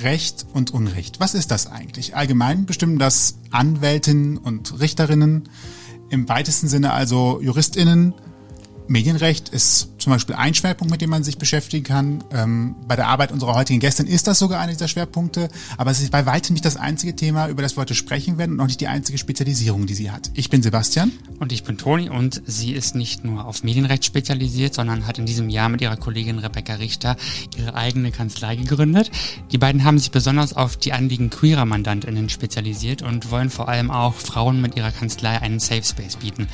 Recht und Unrecht. Was ist das eigentlich? Allgemein bestimmen das Anwältinnen und Richterinnen, im weitesten Sinne also Juristinnen, Medienrecht ist zum Beispiel ein Schwerpunkt, mit dem man sich beschäftigen kann. Ähm, bei der Arbeit unserer heutigen Gästin ist das sogar einer dieser Schwerpunkte, aber es ist bei weitem nicht das einzige Thema, über das wir heute sprechen werden und auch nicht die einzige Spezialisierung, die sie hat. Ich bin Sebastian. Und ich bin Toni und sie ist nicht nur auf Medienrecht spezialisiert, sondern hat in diesem Jahr mit ihrer Kollegin Rebecca Richter ihre eigene Kanzlei gegründet. Die beiden haben sich besonders auf die Anliegen queerer MandantInnen spezialisiert und wollen vor allem auch Frauen mit ihrer Kanzlei einen Safe Space bieten.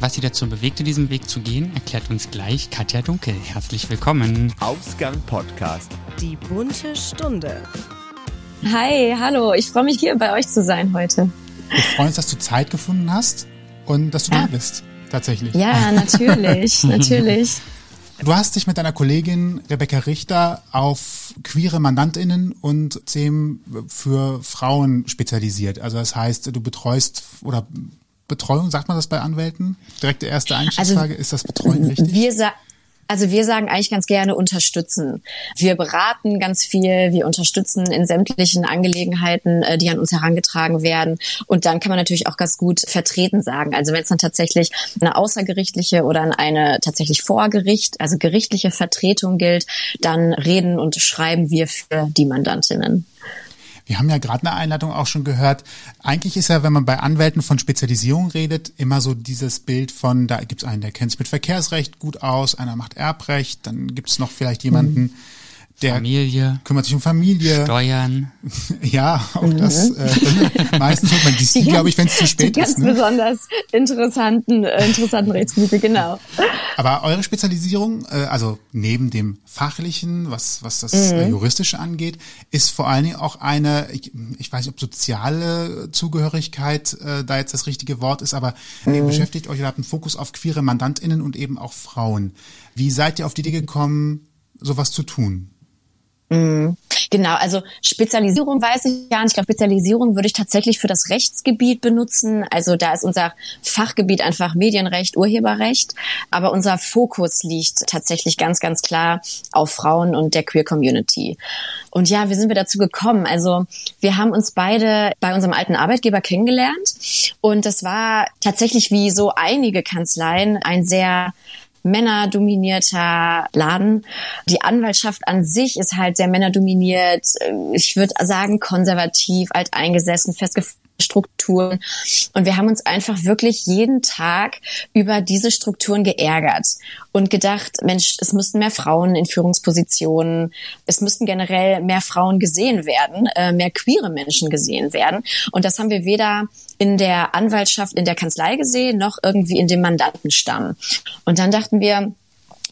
Was sie dazu bewegte, diesen Weg zu gehen, erklärt uns gleich Katja Dunkel. Herzlich willkommen. Ausgang Podcast. Die bunte Stunde. Hi, hallo. Ich freue mich hier bei euch zu sein heute. Wir freuen uns, dass du Zeit gefunden hast und dass du ja. da bist. Tatsächlich. Ja, natürlich, natürlich. Du hast dich mit deiner Kollegin Rebecca Richter auf queere Mandantinnen und Themen für Frauen spezialisiert. Also das heißt, du betreust oder Betreuung, sagt man das bei Anwälten? Direkte erste Einstiegsfrage, also, ist das Betreuung richtig? Wir, sa also wir sagen eigentlich ganz gerne unterstützen. Wir beraten ganz viel, wir unterstützen in sämtlichen Angelegenheiten, äh, die an uns herangetragen werden. Und dann kann man natürlich auch ganz gut vertreten sagen. Also wenn es dann tatsächlich eine außergerichtliche oder eine tatsächlich Vorgericht, also gerichtliche Vertretung gilt, dann reden und schreiben wir für die Mandantinnen. Wir haben ja gerade eine Einladung auch schon gehört. Eigentlich ist ja, wenn man bei Anwälten von Spezialisierung redet, immer so dieses Bild von, da gibt es einen, der kennt sich mit Verkehrsrecht gut aus, einer macht Erbrecht, dann gibt es noch vielleicht jemanden, mhm der Familie, kümmert sich um Familie, Steuern. ja, auch mhm. das. Äh, meistens holt man die, die glaube ich, wenn es zu spät die ist. Ganz ne? besonders interessanten, äh, interessanten Rechtsgebiete, genau. Aber eure Spezialisierung, äh, also neben dem fachlichen, was was das äh, mhm. juristische angeht, ist vor allen Dingen auch eine, ich, ich weiß nicht, ob soziale Zugehörigkeit äh, da jetzt das richtige Wort ist, aber mhm. ihr beschäftigt euch, ihr habt einen Fokus auf queere Mandantinnen und eben auch Frauen. Wie seid ihr auf die Idee gekommen, sowas zu tun? Mhm. Genau, also Spezialisierung weiß ich gar nicht. Ich glaube, Spezialisierung würde ich tatsächlich für das Rechtsgebiet benutzen. Also da ist unser Fachgebiet einfach Medienrecht, Urheberrecht. Aber unser Fokus liegt tatsächlich ganz, ganz klar auf Frauen und der Queer Community. Und ja, wie sind wir dazu gekommen? Also wir haben uns beide bei unserem alten Arbeitgeber kennengelernt. Und das war tatsächlich wie so einige Kanzleien ein sehr männerdominierter Laden. Die Anwaltschaft an sich ist halt sehr männerdominiert. Ich würde sagen konservativ, alteingesessen, festgefahren Strukturen. Und wir haben uns einfach wirklich jeden Tag über diese Strukturen geärgert und gedacht, Mensch, es müssten mehr Frauen in Führungspositionen, es müssten generell mehr Frauen gesehen werden, äh, mehr queere Menschen gesehen werden. Und das haben wir weder in der Anwaltschaft, in der Kanzlei gesehen, noch irgendwie in dem Mandantenstamm. Und dann dachten wir,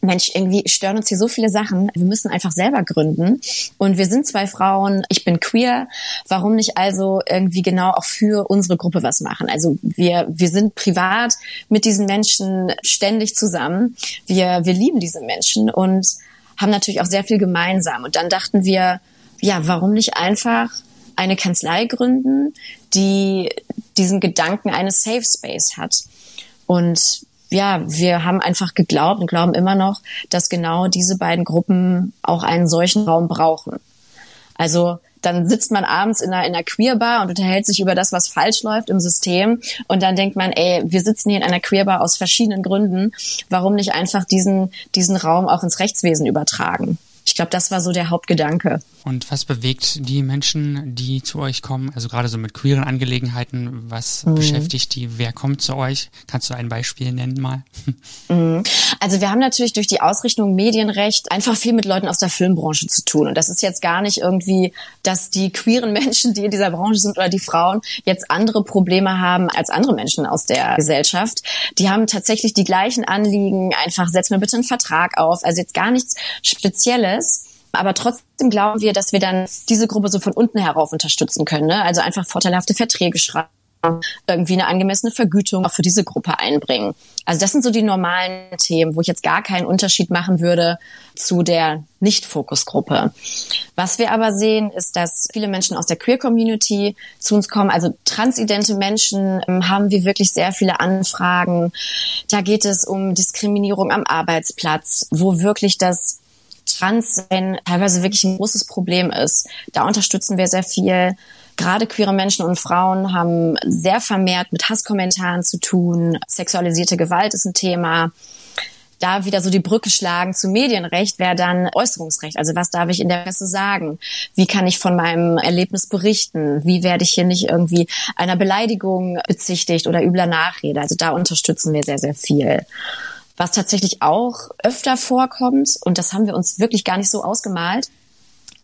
Mensch, irgendwie stören uns hier so viele Sachen. Wir müssen einfach selber gründen. Und wir sind zwei Frauen. Ich bin queer. Warum nicht also irgendwie genau auch für unsere Gruppe was machen? Also wir, wir sind privat mit diesen Menschen ständig zusammen. Wir, wir lieben diese Menschen und haben natürlich auch sehr viel gemeinsam. Und dann dachten wir, ja, warum nicht einfach eine Kanzlei gründen, die diesen Gedanken eines Safe Space hat? Und ja, wir haben einfach geglaubt und glauben immer noch, dass genau diese beiden Gruppen auch einen solchen Raum brauchen. Also dann sitzt man abends in einer, in einer Queerbar und unterhält sich über das, was falsch läuft im System. Und dann denkt man, ey, wir sitzen hier in einer Queerbar aus verschiedenen Gründen. Warum nicht einfach diesen, diesen Raum auch ins Rechtswesen übertragen? Ich glaube, das war so der Hauptgedanke. Und was bewegt die Menschen, die zu euch kommen? Also gerade so mit queeren Angelegenheiten, was mhm. beschäftigt die? Wer kommt zu euch? Kannst du ein Beispiel nennen mal? Mhm. Also wir haben natürlich durch die Ausrichtung Medienrecht einfach viel mit Leuten aus der Filmbranche zu tun. Und das ist jetzt gar nicht irgendwie, dass die queeren Menschen, die in dieser Branche sind oder die Frauen jetzt andere Probleme haben als andere Menschen aus der Gesellschaft. Die haben tatsächlich die gleichen Anliegen. Einfach setz mir bitte einen Vertrag auf. Also jetzt gar nichts Spezielles. Aber trotzdem glauben wir, dass wir dann diese Gruppe so von unten herauf unterstützen können. Ne? Also einfach vorteilhafte Verträge schreiben irgendwie eine angemessene Vergütung auch für diese Gruppe einbringen. Also das sind so die normalen Themen, wo ich jetzt gar keinen Unterschied machen würde zu der Nicht-Fokus-Gruppe. Was wir aber sehen, ist, dass viele Menschen aus der Queer-Community zu uns kommen. Also transidente Menschen ähm, haben wir wirklich sehr viele Anfragen. Da geht es um Diskriminierung am Arbeitsplatz, wo wirklich das Transsein teilweise wirklich ein großes Problem ist. Da unterstützen wir sehr viel. Gerade queere Menschen und Frauen haben sehr vermehrt mit Hasskommentaren zu tun. Sexualisierte Gewalt ist ein Thema da wieder so die Brücke schlagen zu Medienrecht wäre dann Äußerungsrecht. Also was darf ich in der Presse sagen? Wie kann ich von meinem Erlebnis berichten? Wie werde ich hier nicht irgendwie einer Beleidigung bezichtigt oder übler Nachrede? Also da unterstützen wir sehr, sehr viel. Was tatsächlich auch öfter vorkommt, und das haben wir uns wirklich gar nicht so ausgemalt,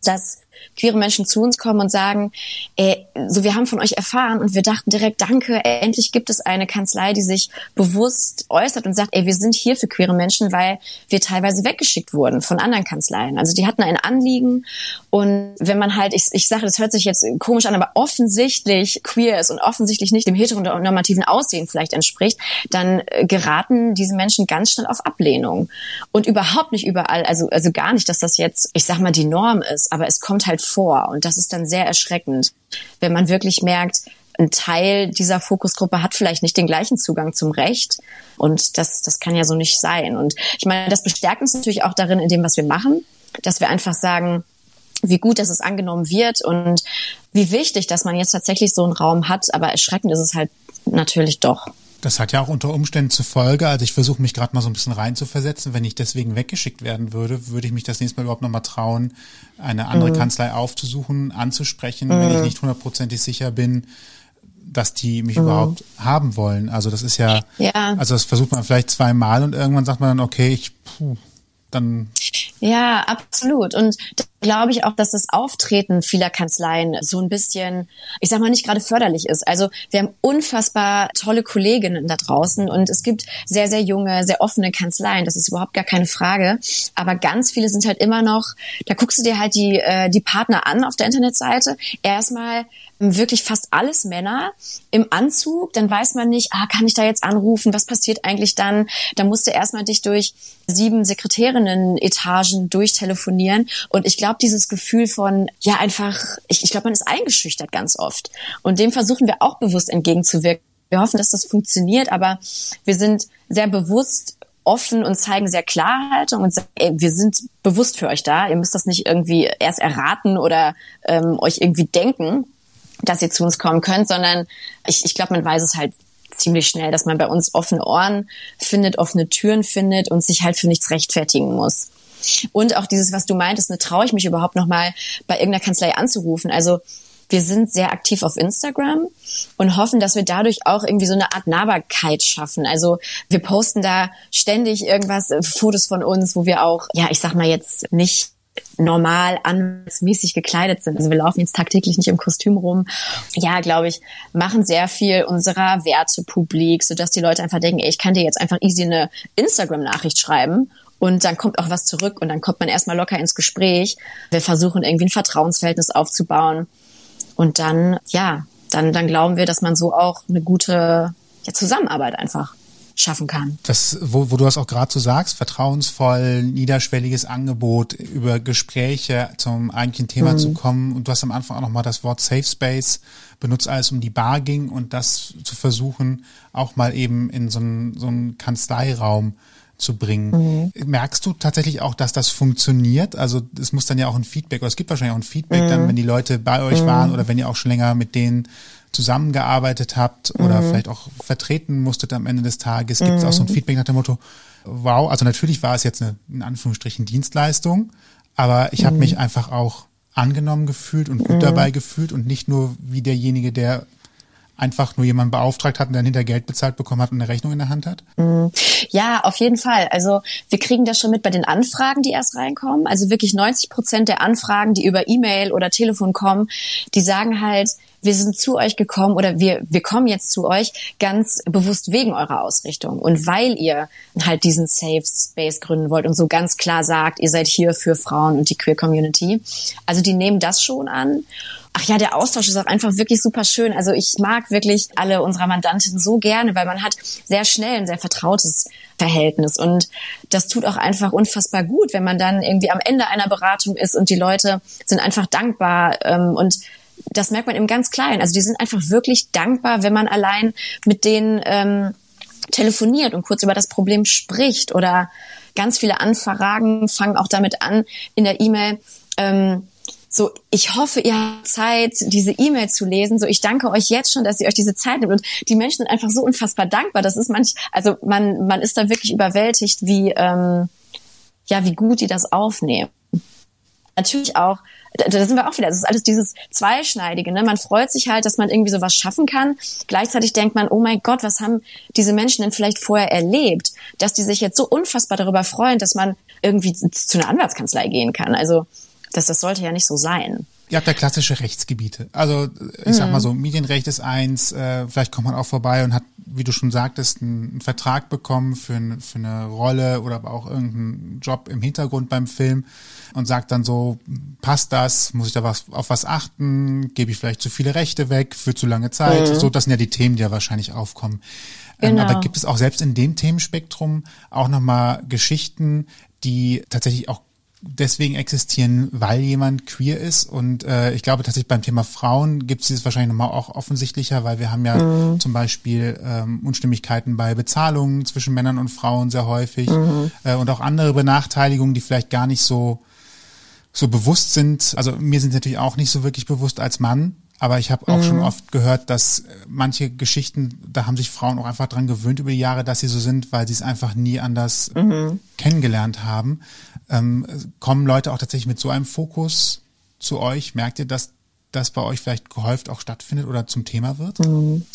dass queere Menschen zu uns kommen und sagen, ey, so wir haben von euch erfahren und wir dachten direkt, danke, endlich gibt es eine Kanzlei, die sich bewusst äußert und sagt, ey, wir sind hier für queere Menschen, weil wir teilweise weggeschickt wurden von anderen Kanzleien. Also die hatten ein Anliegen und wenn man halt, ich, ich sage, das hört sich jetzt komisch an, aber offensichtlich queer ist und offensichtlich nicht dem heteronormativen Aussehen vielleicht entspricht, dann äh, geraten diese Menschen ganz schnell auf Ablehnung. Und überhaupt nicht überall, also, also gar nicht, dass das jetzt, ich sag mal, die Norm ist, aber es kommt halt vor. Und das ist dann sehr erschreckend, wenn man wirklich merkt, ein Teil dieser Fokusgruppe hat vielleicht nicht den gleichen Zugang zum Recht. Und das, das kann ja so nicht sein. Und ich meine, das bestärkt uns natürlich auch darin, in dem, was wir machen, dass wir einfach sagen, wie gut, dass es angenommen wird und wie wichtig, dass man jetzt tatsächlich so einen Raum hat. Aber erschreckend ist es halt natürlich doch. Das hat ja auch unter Umständen zur Folge, also ich versuche mich gerade mal so ein bisschen reinzuversetzen, wenn ich deswegen weggeschickt werden würde, würde ich mich das nächste Mal überhaupt nochmal trauen, eine andere mhm. Kanzlei aufzusuchen, anzusprechen, mhm. wenn ich mhm. nicht hundertprozentig sicher bin, dass die mich mhm. überhaupt haben wollen. Also das ist ja, ja, also das versucht man vielleicht zweimal und irgendwann sagt man dann, okay, ich, puh, dann ja, absolut. Und da glaube ich auch, dass das Auftreten vieler Kanzleien so ein bisschen, ich sag mal, nicht gerade förderlich ist. Also wir haben unfassbar tolle Kolleginnen da draußen und es gibt sehr, sehr junge, sehr offene Kanzleien. Das ist überhaupt gar keine Frage. Aber ganz viele sind halt immer noch, da guckst du dir halt die, äh, die Partner an auf der Internetseite. Erstmal wirklich fast alles Männer im Anzug. Dann weiß man nicht, ah, kann ich da jetzt anrufen? Was passiert eigentlich dann? Da musst du erstmal dich durch sieben Sekretärinnen-Etagen durchtelefonieren. Und ich glaube, dieses Gefühl von, ja, einfach, ich, ich glaube, man ist eingeschüchtert ganz oft. Und dem versuchen wir auch bewusst entgegenzuwirken. Wir hoffen, dass das funktioniert, aber wir sind sehr bewusst offen und zeigen sehr Klarhaltung und sagen, ey, wir sind bewusst für euch da. Ihr müsst das nicht irgendwie erst erraten oder ähm, euch irgendwie denken, dass ihr zu uns kommen könnt, sondern ich, ich glaube, man weiß es halt ziemlich schnell, dass man bei uns offene Ohren findet, offene Türen findet und sich halt für nichts rechtfertigen muss. Und auch dieses, was du meintest, ne, traue ich mich überhaupt noch mal bei irgendeiner Kanzlei anzurufen. Also wir sind sehr aktiv auf Instagram und hoffen, dass wir dadurch auch irgendwie so eine Art Nahbarkeit schaffen. Also wir posten da ständig irgendwas, äh, Fotos von uns, wo wir auch, ja, ich sag mal jetzt nicht normal anwaltsmäßig gekleidet sind. Also wir laufen jetzt tagtäglich nicht im Kostüm rum. Ja, glaube ich, machen sehr viel unserer Werte publik, sodass die Leute einfach denken, ey, ich kann dir jetzt einfach easy eine Instagram-Nachricht schreiben und dann kommt auch was zurück und dann kommt man erstmal locker ins Gespräch. Wir versuchen irgendwie ein Vertrauensverhältnis aufzubauen und dann, ja, dann, dann glauben wir, dass man so auch eine gute ja, Zusammenarbeit einfach schaffen kann. Das, wo, wo du das auch gerade so sagst, vertrauensvoll, niederschwelliges Angebot, über Gespräche zum eigentlichen Thema mhm. zu kommen. Und du hast am Anfang auch nochmal das Wort Safe Space benutzt, als um die Bar ging und das zu versuchen, auch mal eben in so einen, so einen Kanzleiraum zu bringen. Mhm. Merkst du tatsächlich auch, dass das funktioniert? Also es muss dann ja auch ein Feedback, oder es gibt wahrscheinlich auch ein Feedback mhm. dann, wenn die Leute bei euch mhm. waren oder wenn ihr auch schon länger mit denen zusammengearbeitet habt oder mhm. vielleicht auch vertreten musstet am Ende des Tages, gibt es auch so ein mhm. Feedback nach dem Motto, wow, also natürlich war es jetzt eine, in Anführungsstrichen, Dienstleistung, aber ich habe mhm. mich einfach auch angenommen gefühlt und gut dabei gefühlt und nicht nur wie derjenige, der einfach nur jemanden beauftragt hat und dann hinter Geld bezahlt bekommen hat und eine Rechnung in der Hand hat? Mhm. Ja, auf jeden Fall. Also wir kriegen das schon mit bei den Anfragen, die erst reinkommen. Also wirklich 90 Prozent der Anfragen, die über E-Mail oder Telefon kommen, die sagen halt, wir sind zu euch gekommen oder wir, wir kommen jetzt zu euch ganz bewusst wegen eurer Ausrichtung und weil ihr halt diesen Safe Space gründen wollt und so ganz klar sagt, ihr seid hier für Frauen und die Queer Community. Also die nehmen das schon an. Ach ja, der Austausch ist auch einfach wirklich super schön. Also ich mag wirklich alle unserer Mandantinnen so gerne, weil man hat sehr schnell ein sehr vertrautes Verhältnis. Und das tut auch einfach unfassbar gut, wenn man dann irgendwie am Ende einer Beratung ist und die Leute sind einfach dankbar ähm, und das merkt man im ganz Kleinen. Also die sind einfach wirklich dankbar, wenn man allein mit denen ähm, telefoniert und kurz über das Problem spricht oder ganz viele Anfragen fangen auch damit an in der E-Mail. Ähm, so, ich hoffe, ihr habt Zeit, diese E-Mail zu lesen. So, ich danke euch jetzt schon, dass ihr euch diese Zeit nimmt. Und die Menschen sind einfach so unfassbar dankbar. Das ist manch, also man, man ist da wirklich überwältigt, wie, ähm, ja, wie gut die das aufnehmen. Natürlich auch, da, sind wir auch wieder, das ist alles dieses Zweischneidige, ne? Man freut sich halt, dass man irgendwie sowas schaffen kann. Gleichzeitig denkt man, oh mein Gott, was haben diese Menschen denn vielleicht vorher erlebt, dass die sich jetzt so unfassbar darüber freuen, dass man irgendwie zu einer Anwaltskanzlei gehen kann. Also, das, das sollte ja nicht so sein. Ihr habt ja klassische Rechtsgebiete. Also ich sag mal so, Medienrecht ist eins, äh, vielleicht kommt man auch vorbei und hat, wie du schon sagtest, einen, einen Vertrag bekommen für, ein, für eine Rolle oder aber auch irgendeinen Job im Hintergrund beim Film und sagt dann so, passt das, muss ich da was auf was achten, gebe ich vielleicht zu viele Rechte weg für zu lange Zeit. Mhm. So, das sind ja die Themen, die ja wahrscheinlich aufkommen. Genau. Ähm, aber gibt es auch selbst in dem Themenspektrum auch nochmal Geschichten, die tatsächlich auch deswegen existieren, weil jemand queer ist. Und äh, ich glaube tatsächlich beim Thema Frauen gibt es dieses wahrscheinlich nochmal auch offensichtlicher, weil wir haben ja mhm. zum Beispiel ähm, Unstimmigkeiten bei Bezahlungen zwischen Männern und Frauen sehr häufig mhm. äh, und auch andere Benachteiligungen, die vielleicht gar nicht so so bewusst sind. Also mir sind natürlich auch nicht so wirklich bewusst als Mann, aber ich habe auch mhm. schon oft gehört, dass manche Geschichten, da haben sich Frauen auch einfach dran gewöhnt über die Jahre, dass sie so sind, weil sie es einfach nie anders mhm. kennengelernt haben. Ähm, kommen Leute auch tatsächlich mit so einem Fokus zu euch? Merkt ihr, dass das bei euch vielleicht gehäuft auch stattfindet oder zum Thema wird? Mhm.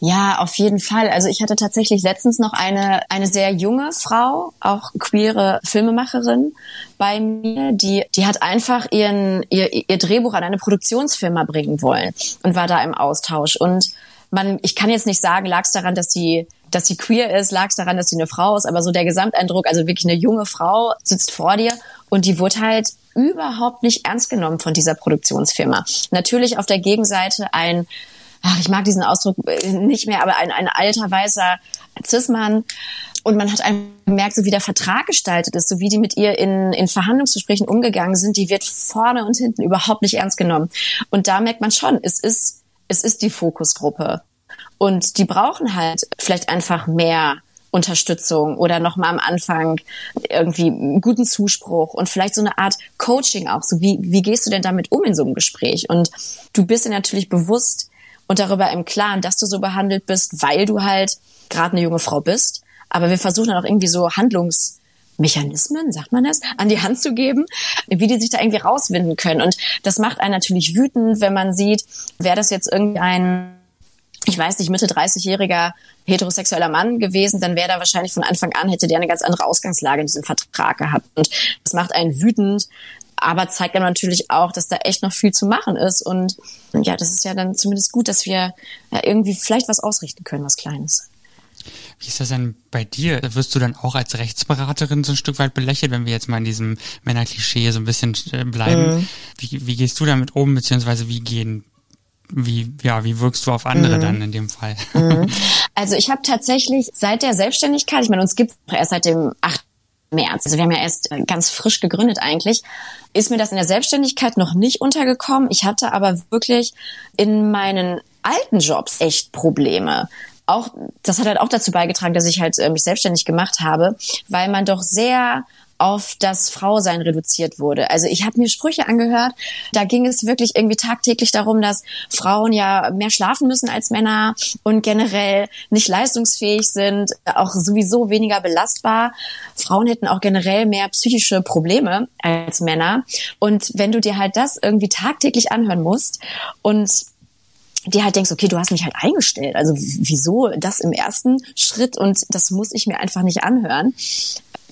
Ja, auf jeden Fall. Also ich hatte tatsächlich letztens noch eine, eine sehr junge Frau, auch queere Filmemacherin bei mir, die, die hat einfach ihren, ihr, ihr Drehbuch an eine Produktionsfirma bringen wollen und war da im Austausch. Und man, ich kann jetzt nicht sagen, lag es daran, dass sie dass sie queer ist, lag es daran, dass sie eine Frau ist, aber so der Gesamteindruck, also wirklich eine junge Frau sitzt vor dir und die wurde halt überhaupt nicht ernst genommen von dieser Produktionsfirma. Natürlich auf der Gegenseite ein ach, ich mag diesen Ausdruck äh, nicht mehr, aber ein, ein alter weißer Cis-Mann. Und man hat einfach gemerkt, so wie der Vertrag gestaltet ist, so wie die mit ihr in, in Verhandlungsgesprächen umgegangen sind, die wird vorne und hinten überhaupt nicht ernst genommen. Und da merkt man schon, es ist, es ist die Fokusgruppe. Und die brauchen halt vielleicht einfach mehr Unterstützung oder nochmal am Anfang irgendwie guten Zuspruch und vielleicht so eine Art Coaching auch. So wie, wie gehst du denn damit um in so einem Gespräch? Und du bist dir natürlich bewusst, und darüber im Klaren, dass du so behandelt bist, weil du halt gerade eine junge Frau bist. Aber wir versuchen dann auch irgendwie so Handlungsmechanismen, sagt man das, an die Hand zu geben, wie die sich da irgendwie rauswinden können. Und das macht einen natürlich wütend, wenn man sieht, wäre das jetzt irgendein ich weiß nicht, Mitte 30-jähriger heterosexueller Mann gewesen, dann wäre da wahrscheinlich von Anfang an, hätte der eine ganz andere Ausgangslage in diesem Vertrag gehabt. Und das macht einen wütend, aber zeigt dann natürlich auch, dass da echt noch viel zu machen ist. Und ja, das ist ja dann zumindest gut, dass wir ja, irgendwie vielleicht was ausrichten können, was Kleines. Wie ist das denn bei dir? Wirst du dann auch als Rechtsberaterin so ein Stück weit belächelt, wenn wir jetzt mal in diesem Männerklischee so ein bisschen äh, bleiben? Mhm. Wie, wie gehst du damit um, beziehungsweise wie gehen wie, ja, wie wirkst du auf andere mhm. dann in dem Fall? Mhm. Also ich habe tatsächlich seit der Selbstständigkeit, ich meine, uns gibt es erst seit dem 8. März. Also wir haben ja erst ganz frisch gegründet eigentlich. Ist mir das in der Selbstständigkeit noch nicht untergekommen. Ich hatte aber wirklich in meinen alten Jobs echt Probleme. Auch, das hat halt auch dazu beigetragen, dass ich halt äh, mich selbstständig gemacht habe, weil man doch sehr auf das Frausein reduziert wurde. Also ich habe mir Sprüche angehört, da ging es wirklich irgendwie tagtäglich darum, dass Frauen ja mehr schlafen müssen als Männer und generell nicht leistungsfähig sind, auch sowieso weniger belastbar. Frauen hätten auch generell mehr psychische Probleme als Männer. Und wenn du dir halt das irgendwie tagtäglich anhören musst und dir halt denkst, okay, du hast mich halt eingestellt. Also wieso das im ersten Schritt und das muss ich mir einfach nicht anhören.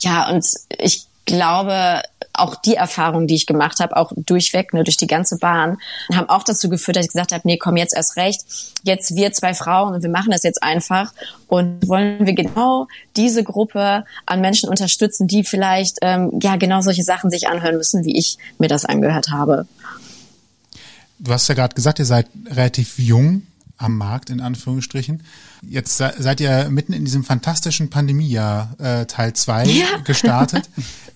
Ja, und ich glaube, auch die Erfahrungen, die ich gemacht habe, auch durchweg, ne, durch die ganze Bahn, haben auch dazu geführt, dass ich gesagt habe, nee, komm jetzt erst recht. Jetzt wir zwei Frauen und wir machen das jetzt einfach und wollen wir genau diese Gruppe an Menschen unterstützen, die vielleicht ähm, ja genau solche Sachen sich anhören müssen, wie ich mir das angehört habe. Du hast ja gerade gesagt, ihr seid relativ jung am Markt, in Anführungsstrichen. Jetzt seid ihr mitten in diesem fantastischen Pandemiejahr äh, Teil 2 ja. gestartet.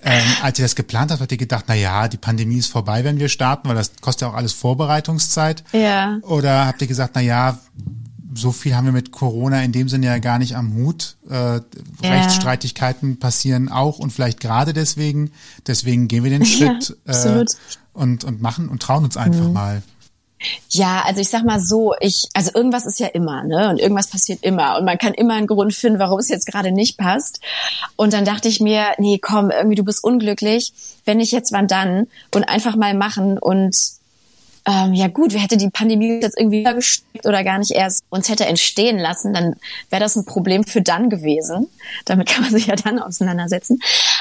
ähm, als ihr das geplant habt, habt ihr gedacht, na ja, die Pandemie ist vorbei, wenn wir starten, weil das kostet ja auch alles Vorbereitungszeit. Ja. Oder habt ihr gesagt, na ja, so viel haben wir mit Corona in dem Sinne ja gar nicht am Hut. Äh, ja. Rechtsstreitigkeiten passieren auch und vielleicht gerade deswegen. Deswegen gehen wir den Schritt ja, äh, und, und machen und trauen uns einfach mhm. mal. Ja, also ich sag mal so, ich, also irgendwas ist ja immer, ne? Und irgendwas passiert immer. Und man kann immer einen Grund finden, warum es jetzt gerade nicht passt. Und dann dachte ich mir, nee, komm, irgendwie du bist unglücklich. Wenn nicht jetzt, wann dann? Und einfach mal machen und ähm, ja gut, wer hätte die Pandemie jetzt irgendwie gesteckt oder gar nicht erst uns hätte entstehen lassen, dann wäre das ein Problem für dann gewesen. Damit kann man sich ja dann auseinandersetzen.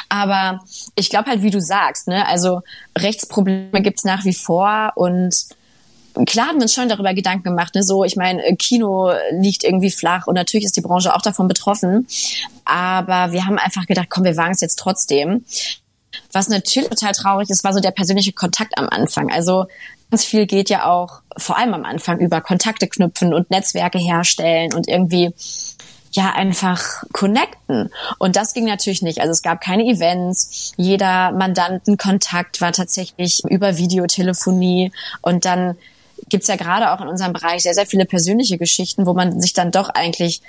Aber ich glaube halt, wie du sagst, ne, also Rechtsprobleme gibt's nach wie vor und klar haben wir uns schon darüber Gedanken gemacht, ne? so ich meine, Kino liegt irgendwie flach und natürlich ist die Branche auch davon betroffen, aber wir haben einfach gedacht, komm, wir wagen es jetzt trotzdem. Was natürlich total traurig ist, war so der persönliche Kontakt am Anfang. Also ganz viel geht ja auch vor allem am Anfang über Kontakte knüpfen und Netzwerke herstellen und irgendwie ja einfach connecten. Und das ging natürlich nicht. Also es gab keine Events. Jeder Mandantenkontakt war tatsächlich über Videotelefonie. Und dann gibt's ja gerade auch in unserem Bereich sehr, sehr viele persönliche Geschichten, wo man sich dann doch eigentlich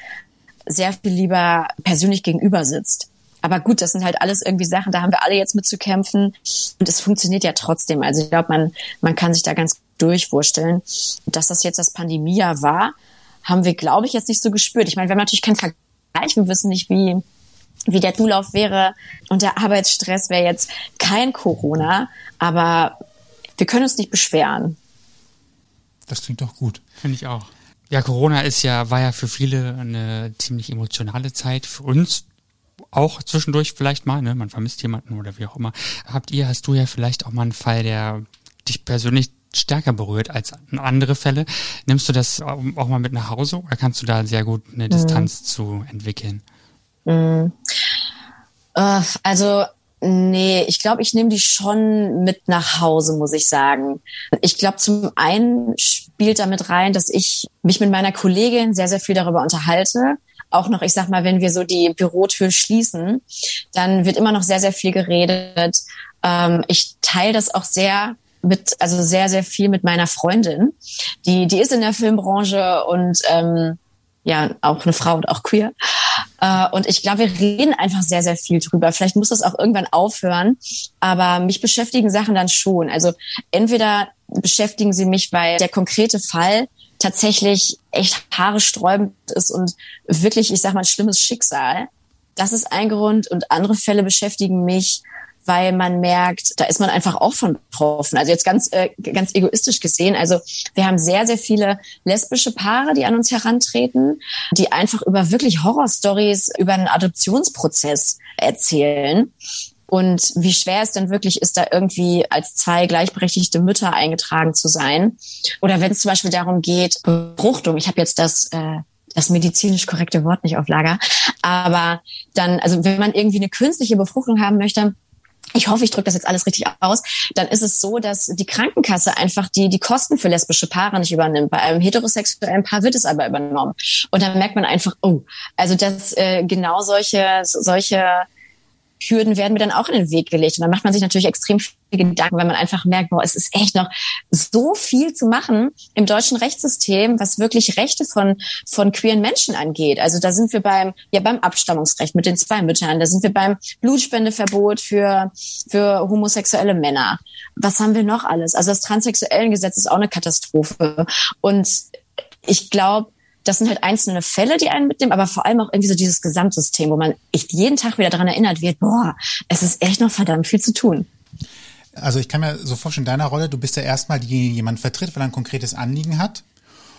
sehr viel lieber persönlich gegenüber sitzt. Aber gut, das sind halt alles irgendwie Sachen, da haben wir alle jetzt mit zu kämpfen. Und es funktioniert ja trotzdem. Also ich glaube, man, man kann sich da ganz durchwursteln. dass das jetzt das Pandemiejahr war, haben wir, glaube ich, jetzt nicht so gespürt. Ich meine, wir haben natürlich keinen Vergleich. Wir wissen nicht, wie, wie der Zulauf wäre. Und der Arbeitsstress wäre jetzt kein Corona. Aber wir können uns nicht beschweren. Das klingt doch gut. Finde ich auch. Ja, Corona ist ja, war ja für viele eine ziemlich emotionale Zeit. Für uns auch zwischendurch vielleicht mal, ne? Man vermisst jemanden oder wie auch immer. Habt ihr, hast du ja vielleicht auch mal einen Fall, der dich persönlich stärker berührt als andere Fälle. Nimmst du das auch mal mit nach Hause oder kannst du da sehr gut eine mhm. Distanz mhm. zu entwickeln? Mhm. Also Nee, ich glaube, ich nehme die schon mit nach Hause, muss ich sagen. Ich glaube, zum einen spielt damit rein, dass ich mich mit meiner Kollegin sehr, sehr viel darüber unterhalte. Auch noch, ich sag mal, wenn wir so die Bürotür schließen, dann wird immer noch sehr, sehr viel geredet. Ähm, ich teile das auch sehr mit, also sehr, sehr viel mit meiner Freundin. Die, die ist in der Filmbranche und ähm, ja, auch eine Frau und auch queer. Äh, und ich glaube, wir reden einfach sehr, sehr viel drüber. Vielleicht muss das auch irgendwann aufhören. Aber mich beschäftigen Sachen dann schon. Also entweder beschäftigen sie mich, weil der konkrete Fall tatsächlich echt haaresträubend ist und wirklich, ich sag mal, ein schlimmes Schicksal. Das ist ein Grund. Und andere Fälle beschäftigen mich, weil man merkt, da ist man einfach auch von betroffen. Also jetzt ganz, äh, ganz egoistisch gesehen. Also wir haben sehr, sehr viele lesbische Paare, die an uns herantreten, die einfach über wirklich Horrorstories über einen Adoptionsprozess erzählen. Und wie schwer es denn wirklich ist, da irgendwie als zwei gleichberechtigte Mütter eingetragen zu sein. Oder wenn es zum Beispiel darum geht, Befruchtung. Ich habe jetzt das äh, das medizinisch korrekte Wort nicht auf Lager. Aber dann, also wenn man irgendwie eine künstliche Befruchtung haben möchte, ich hoffe, ich drücke das jetzt alles richtig aus, dann ist es so, dass die Krankenkasse einfach die, die Kosten für lesbische Paare nicht übernimmt. Bei einem heterosexuellen Paar wird es aber übernommen. Und dann merkt man einfach, oh, also dass äh, genau solche, solche Hürden werden mir dann auch in den Weg gelegt. Und dann macht man sich natürlich extrem viele Gedanken, wenn man einfach merkt, boah, es ist echt noch so viel zu machen im deutschen Rechtssystem, was wirklich Rechte von, von queeren Menschen angeht. Also da sind wir beim, ja, beim Abstammungsrecht mit den zwei Müttern. Da sind wir beim Blutspendeverbot für, für homosexuelle Männer. Was haben wir noch alles? Also das transsexuellen Gesetz ist auch eine Katastrophe. Und ich glaube, das sind halt einzelne Fälle, die einen mitnehmen, aber vor allem auch irgendwie so dieses Gesamtsystem, wo man echt jeden Tag wieder daran erinnert wird, boah, es ist echt noch verdammt viel zu tun. Also ich kann mir so vorstellen, in deiner Rolle, du bist ja erstmal die, die jemand vertritt, weil er ein konkretes Anliegen hat.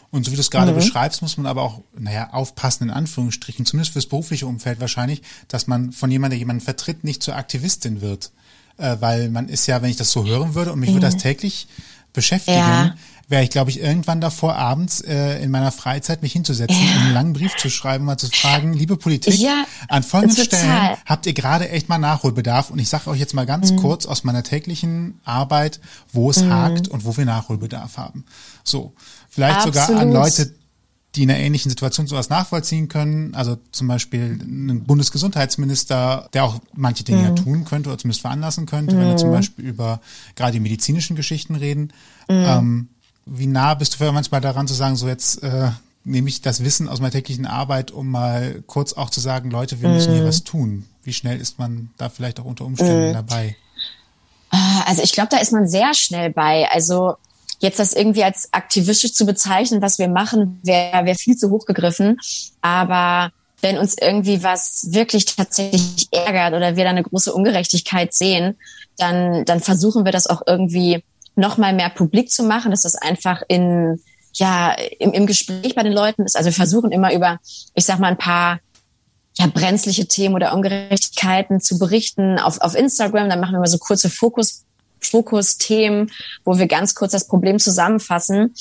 Und so wie du es gerade mhm. beschreibst, muss man aber auch, naja, aufpassen, in Anführungsstrichen, zumindest fürs berufliche Umfeld wahrscheinlich, dass man von jemandem, der jemanden vertritt, nicht zur Aktivistin wird. Äh, weil man ist ja, wenn ich das so hören würde und mich mhm. würde das täglich beschäftigen, ja wäre ich, glaube ich, irgendwann davor, abends äh, in meiner Freizeit mich hinzusetzen ja. und einen langen Brief zu schreiben, mal zu fragen, liebe Politik, ja, an folgenden total. Stellen habt ihr gerade echt mal Nachholbedarf. Und ich sage euch jetzt mal ganz mhm. kurz aus meiner täglichen Arbeit, wo es mhm. hakt und wo wir Nachholbedarf haben. So, vielleicht Absolut. sogar an Leute, die in einer ähnlichen Situation sowas nachvollziehen können. Also zum Beispiel ein Bundesgesundheitsminister, der auch manche Dinge mhm. ja tun könnte oder zumindest veranlassen könnte, wenn wir zum mhm. Beispiel über gerade die medizinischen Geschichten reden. Mhm. Ähm, wie nah bist du manchmal daran zu sagen, so jetzt äh, nehme ich das Wissen aus meiner täglichen Arbeit, um mal kurz auch zu sagen, Leute, wir müssen hier mhm. was tun. Wie schnell ist man da vielleicht auch unter Umständen mhm. dabei? Ah, also ich glaube, da ist man sehr schnell bei. Also jetzt das irgendwie als aktivistisch zu bezeichnen, was wir machen, wäre wär viel zu hoch gegriffen. Aber wenn uns irgendwie was wirklich tatsächlich ärgert oder wir da eine große Ungerechtigkeit sehen, dann, dann versuchen wir das auch irgendwie noch mal mehr publik zu machen, dass das einfach in ja im, im Gespräch bei den Leuten ist. Also wir versuchen immer über, ich sag mal, ein paar ja, brenzliche Themen oder Ungerechtigkeiten zu berichten auf, auf Instagram. Dann machen wir immer so kurze Fokus, Fokusthemen, wo wir ganz kurz das Problem zusammenfassen.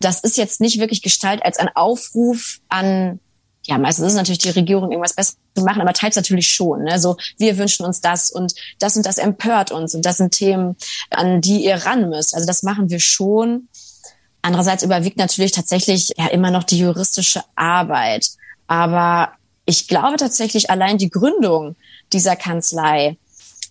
Das ist jetzt nicht wirklich gestaltet als ein Aufruf an ja, meistens ist es natürlich die Regierung, irgendwas besser zu machen, aber teils natürlich schon. Ne? So, wir wünschen uns das und das und das empört uns und das sind Themen, an die ihr ran müsst. Also das machen wir schon. Andererseits überwiegt natürlich tatsächlich ja immer noch die juristische Arbeit. Aber ich glaube tatsächlich allein die Gründung dieser Kanzlei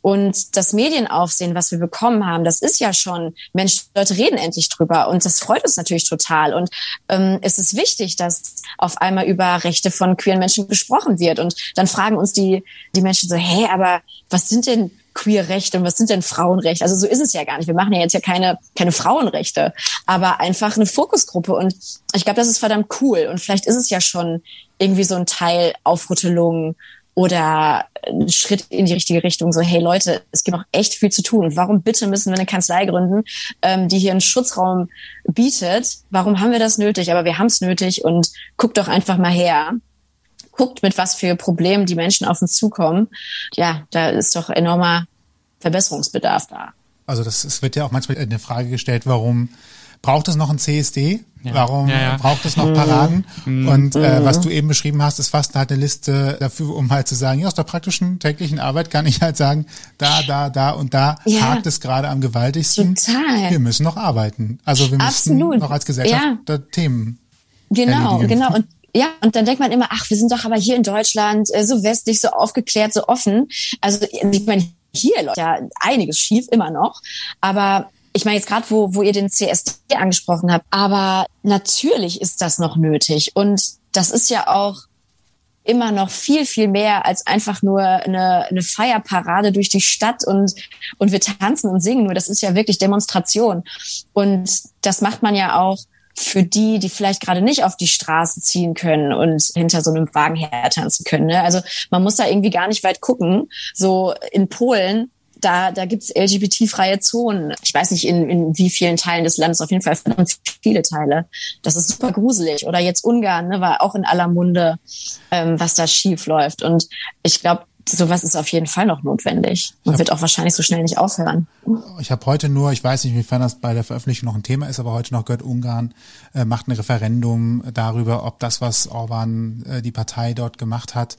und das Medienaufsehen, was wir bekommen haben, das ist ja schon, Mensch, Leute reden endlich drüber. Und das freut uns natürlich total. Und ähm, es ist wichtig, dass auf einmal über Rechte von queeren Menschen gesprochen wird. Und dann fragen uns die, die Menschen so, hey, aber was sind denn queer Rechte und was sind denn Frauenrechte? Also so ist es ja gar nicht. Wir machen ja jetzt ja keine, keine Frauenrechte, aber einfach eine Fokusgruppe. Und ich glaube, das ist verdammt cool. Und vielleicht ist es ja schon irgendwie so ein Teil Aufrüttelung oder ein Schritt in die richtige Richtung. So, hey Leute, es gibt noch echt viel zu tun. Warum bitte müssen wir eine Kanzlei gründen, ähm, die hier einen Schutzraum bietet? Warum haben wir das nötig? Aber wir haben es nötig und guckt doch einfach mal her. Guckt, mit was für Problemen die Menschen auf uns zukommen. Ja, da ist doch enormer Verbesserungsbedarf da. Also das es wird ja auch manchmal eine Frage gestellt, warum braucht es noch ein CSD? Ja. Warum ja, ja. braucht es noch Paraden? Mhm. Und äh, was du eben beschrieben hast, ist fast halt eine Liste dafür, um halt zu sagen, ja, aus der praktischen täglichen Arbeit kann ich halt sagen, da, da, da und da ja. hakt es gerade am gewaltigsten. Total. Wir müssen noch arbeiten. Also wir müssen Absolut. noch als Gesellschaft ja. Themen. Genau, erledigen. genau. Und ja, und dann denkt man immer, ach, wir sind doch aber hier in Deutschland äh, so westlich, so aufgeklärt, so offen. Also ich meine, hier läuft ja einiges schief, immer noch. Aber ich meine jetzt gerade, wo, wo ihr den CSD angesprochen habt, aber natürlich ist das noch nötig. Und das ist ja auch immer noch viel, viel mehr als einfach nur eine, eine Feierparade durch die Stadt und, und wir tanzen und singen nur. Das ist ja wirklich Demonstration. Und das macht man ja auch für die, die vielleicht gerade nicht auf die Straße ziehen können und hinter so einem Wagen hertanzen können. Ne? Also man muss da irgendwie gar nicht weit gucken. So in Polen da, da gibt's LGBT-freie Zonen. Ich weiß nicht, in, in wie vielen Teilen des Landes, auf jeden Fall viele Teile. Das ist super gruselig. Oder jetzt Ungarn, ne, war auch in aller Munde, ähm, was da schief läuft. Und ich glaube, sowas ist auf jeden Fall noch notwendig und wird auch wahrscheinlich so schnell nicht aufhören. Ich habe heute nur, ich weiß nicht, inwiefern das bei der Veröffentlichung noch ein Thema ist, aber heute noch gehört, Ungarn äh, macht ein Referendum darüber, ob das, was Orban, äh, die Partei dort gemacht hat,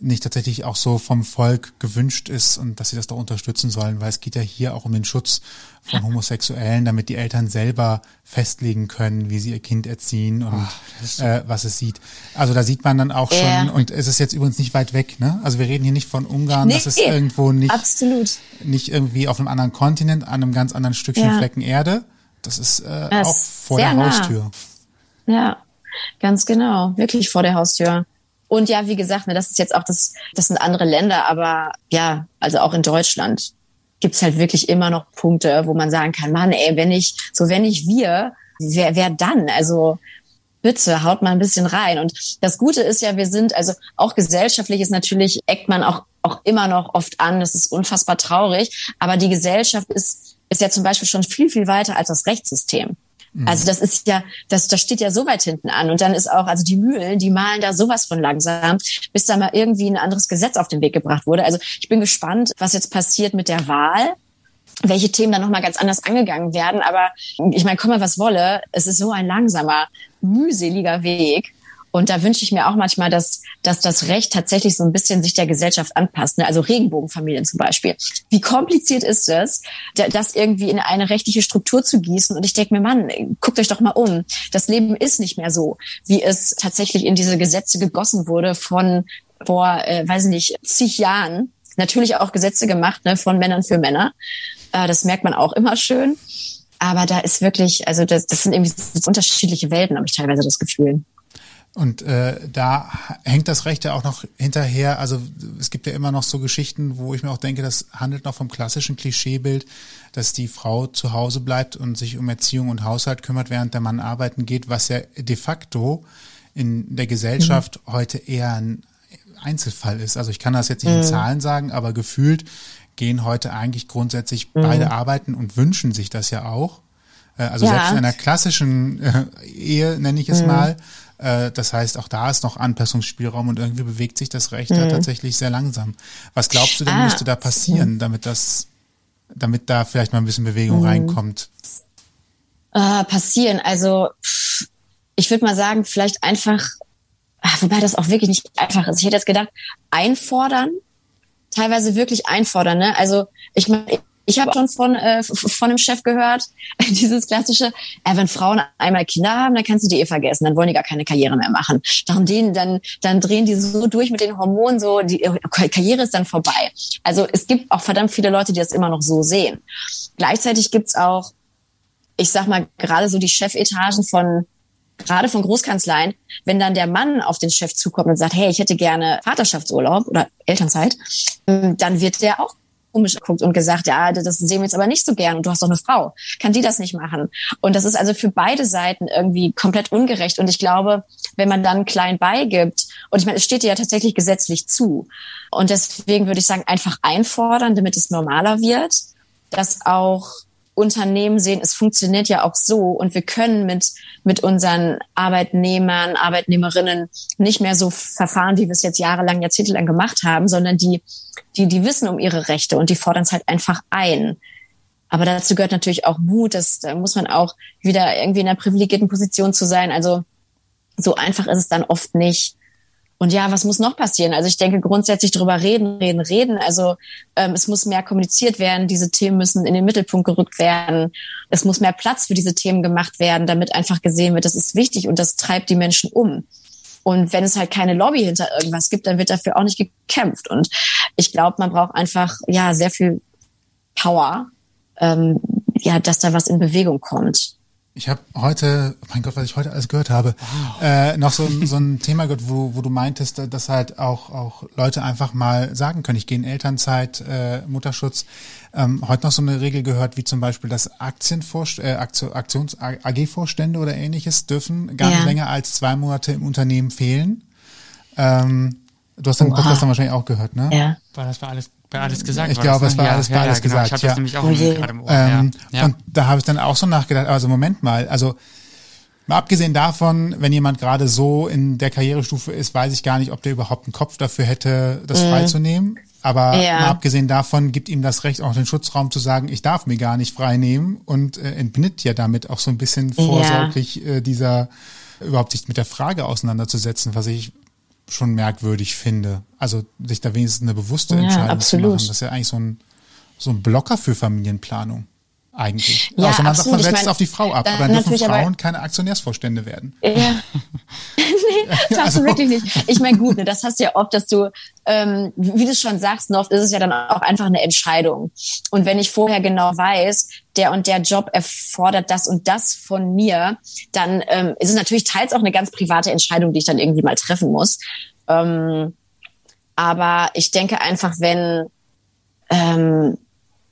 nicht tatsächlich auch so vom Volk gewünscht ist und dass sie das doch unterstützen sollen, weil es geht ja hier auch um den Schutz von Homosexuellen, damit die Eltern selber festlegen können, wie sie ihr Kind erziehen und oh, äh, was es sieht. Also da sieht man dann auch schon, ja. und es ist jetzt übrigens nicht weit weg, ne? Also wir reden hier nicht von Ungarn, nee, das ist irgendwo nicht, absolut. nicht irgendwie auf einem anderen Kontinent, an einem ganz anderen Stückchen ja. Flecken Erde. Das ist äh, das auch vor der nah. Haustür. Ja, ganz genau, wirklich vor der Haustür. Und ja, wie gesagt, ne, das ist jetzt auch das, das sind andere Länder, aber ja, also auch in Deutschland gibt's halt wirklich immer noch Punkte, wo man sagen kann, Mann, ey, wenn ich, so wenn ich wir, wer, wer dann? Also bitte haut mal ein bisschen rein. Und das Gute ist ja, wir sind, also auch gesellschaftlich ist natürlich, eckt man auch, auch immer noch oft an. Das ist unfassbar traurig. Aber die Gesellschaft ist, ist ja zum Beispiel schon viel, viel weiter als das Rechtssystem. Mhm. Also das ist ja, das, das steht ja so weit hinten an. Und dann ist auch, also die Mühlen, die malen da sowas von langsam, bis da mal irgendwie ein anderes Gesetz auf den Weg gebracht wurde. Also ich bin gespannt, was jetzt passiert mit der Wahl welche Themen dann nochmal ganz anders angegangen werden. Aber ich meine, komme was wolle, es ist so ein langsamer, mühseliger Weg. Und da wünsche ich mir auch manchmal, dass, dass das Recht tatsächlich so ein bisschen sich der Gesellschaft anpasst. Ne? Also Regenbogenfamilien zum Beispiel. Wie kompliziert ist es, das irgendwie in eine rechtliche Struktur zu gießen? Und ich denke mir, Mann, guckt euch doch mal um. Das Leben ist nicht mehr so, wie es tatsächlich in diese Gesetze gegossen wurde von vor, äh, weiß ich nicht, zig Jahren. Natürlich auch Gesetze gemacht ne, von Männern für Männer. Äh, das merkt man auch immer schön. Aber da ist wirklich, also das, das sind irgendwie unterschiedliche Welten, habe ich teilweise das Gefühl. Und äh, da hängt das Recht ja auch noch hinterher. Also es gibt ja immer noch so Geschichten, wo ich mir auch denke, das handelt noch vom klassischen Klischeebild, dass die Frau zu Hause bleibt und sich um Erziehung und Haushalt kümmert, während der Mann arbeiten geht, was ja de facto in der Gesellschaft mhm. heute eher ein Einzelfall ist. Also ich kann das jetzt nicht mhm. in Zahlen sagen, aber gefühlt gehen heute eigentlich grundsätzlich mhm. beide arbeiten und wünschen sich das ja auch. Äh, also ja. selbst in einer klassischen äh, Ehe, nenne ich es mhm. mal, das heißt, auch da ist noch Anpassungsspielraum und irgendwie bewegt sich das Recht mhm. da tatsächlich sehr langsam. Was glaubst du denn, ah. müsste da passieren, damit das, damit da vielleicht mal ein bisschen Bewegung mhm. reinkommt? Äh, passieren, also ich würde mal sagen, vielleicht einfach, ach, wobei das auch wirklich nicht einfach ist. Ich hätte jetzt gedacht, einfordern, teilweise wirklich einfordern. Ne? Also ich meine, ich habe schon von, äh, von einem Chef gehört, dieses klassische, äh, wenn Frauen einmal Kinder haben, dann kannst du die eh vergessen, dann wollen die gar keine Karriere mehr machen. Darum denen, dann, dann drehen die so durch mit den Hormonen, so die Karriere ist dann vorbei. Also es gibt auch verdammt viele Leute, die das immer noch so sehen. Gleichzeitig gibt's auch, ich sag mal, gerade so die Chefetagen von gerade von Großkanzleien, wenn dann der Mann auf den Chef zukommt und sagt, hey, ich hätte gerne Vaterschaftsurlaub oder Elternzeit, dann wird der auch komisch geguckt und gesagt, ja, das sehen wir jetzt aber nicht so gern und du hast doch eine Frau. Kann die das nicht machen? Und das ist also für beide Seiten irgendwie komplett ungerecht. Und ich glaube, wenn man dann klein beigibt, und ich meine, es steht dir ja tatsächlich gesetzlich zu. Und deswegen würde ich sagen, einfach einfordern, damit es normaler wird, dass auch Unternehmen sehen, es funktioniert ja auch so und wir können mit, mit unseren Arbeitnehmern, Arbeitnehmerinnen nicht mehr so verfahren, wie wir es jetzt jahrelang, jahrzehntelang gemacht haben, sondern die, die, die wissen um ihre Rechte und die fordern es halt einfach ein. Aber dazu gehört natürlich auch Mut, das, da muss man auch wieder irgendwie in einer privilegierten Position zu sein. Also so einfach ist es dann oft nicht. Und ja, was muss noch passieren? Also ich denke grundsätzlich drüber reden, reden, reden. Also ähm, es muss mehr kommuniziert werden. Diese Themen müssen in den Mittelpunkt gerückt werden. Es muss mehr Platz für diese Themen gemacht werden, damit einfach gesehen wird, das ist wichtig und das treibt die Menschen um. Und wenn es halt keine Lobby hinter irgendwas gibt, dann wird dafür auch nicht gekämpft. Und ich glaube, man braucht einfach ja sehr viel Power, ähm, ja, dass da was in Bewegung kommt. Ich habe heute, mein Gott, was ich heute alles gehört habe, wow. äh, noch so, so ein Thema gehört, wo, wo du meintest, dass halt auch, auch Leute einfach mal sagen können, ich gehe in Elternzeit, äh, Mutterschutz. Ähm, heute noch so eine Regel gehört, wie zum Beispiel, dass Aktienvorst äh, Aktions AG-Vorstände oder ähnliches dürfen gar ja. nicht länger als zwei Monate im Unternehmen fehlen. Ähm, du hast den Podcast dann wahrscheinlich auch gehört, ne? Ja. War das war alles bei alles gesagt. Ich glaube, es war alles bei alles genau. gesagt. Ich habe das nämlich auch okay. gerade im Ohr. Ähm, ja. Und da habe ich dann auch so nachgedacht, also Moment mal, also mal abgesehen davon, wenn jemand gerade so in der Karrierestufe ist, weiß ich gar nicht, ob der überhaupt einen Kopf dafür hätte, das mhm. freizunehmen. Aber ja. mal abgesehen davon gibt ihm das Recht auch den Schutzraum zu sagen, ich darf mir gar nicht freinehmen und äh, entbindet ja damit auch so ein bisschen vorsorglich ja. äh, dieser überhaupt sich mit der Frage auseinanderzusetzen, was ich schon merkwürdig finde. Also sich da wenigstens eine bewusste Entscheidung ja, zu machen. Das ist ja eigentlich so ein, so ein Blocker für Familienplanung. Eigentlich. Ja, also man sagt, man setzt es auf die Frau ab, aber dann dürfen Frauen keine Aktionärsvorstände werden. Ja. nee, das also. du wirklich nicht. Ich meine, gut, ne, das hast du ja oft, dass du, ähm, wie du schon sagst, oft ist es ja dann auch einfach eine Entscheidung. Und wenn ich vorher genau weiß, der und der Job erfordert das und das von mir, dann ähm, ist es natürlich teils auch eine ganz private Entscheidung, die ich dann irgendwie mal treffen muss. Ähm, aber ich denke einfach, wenn ähm,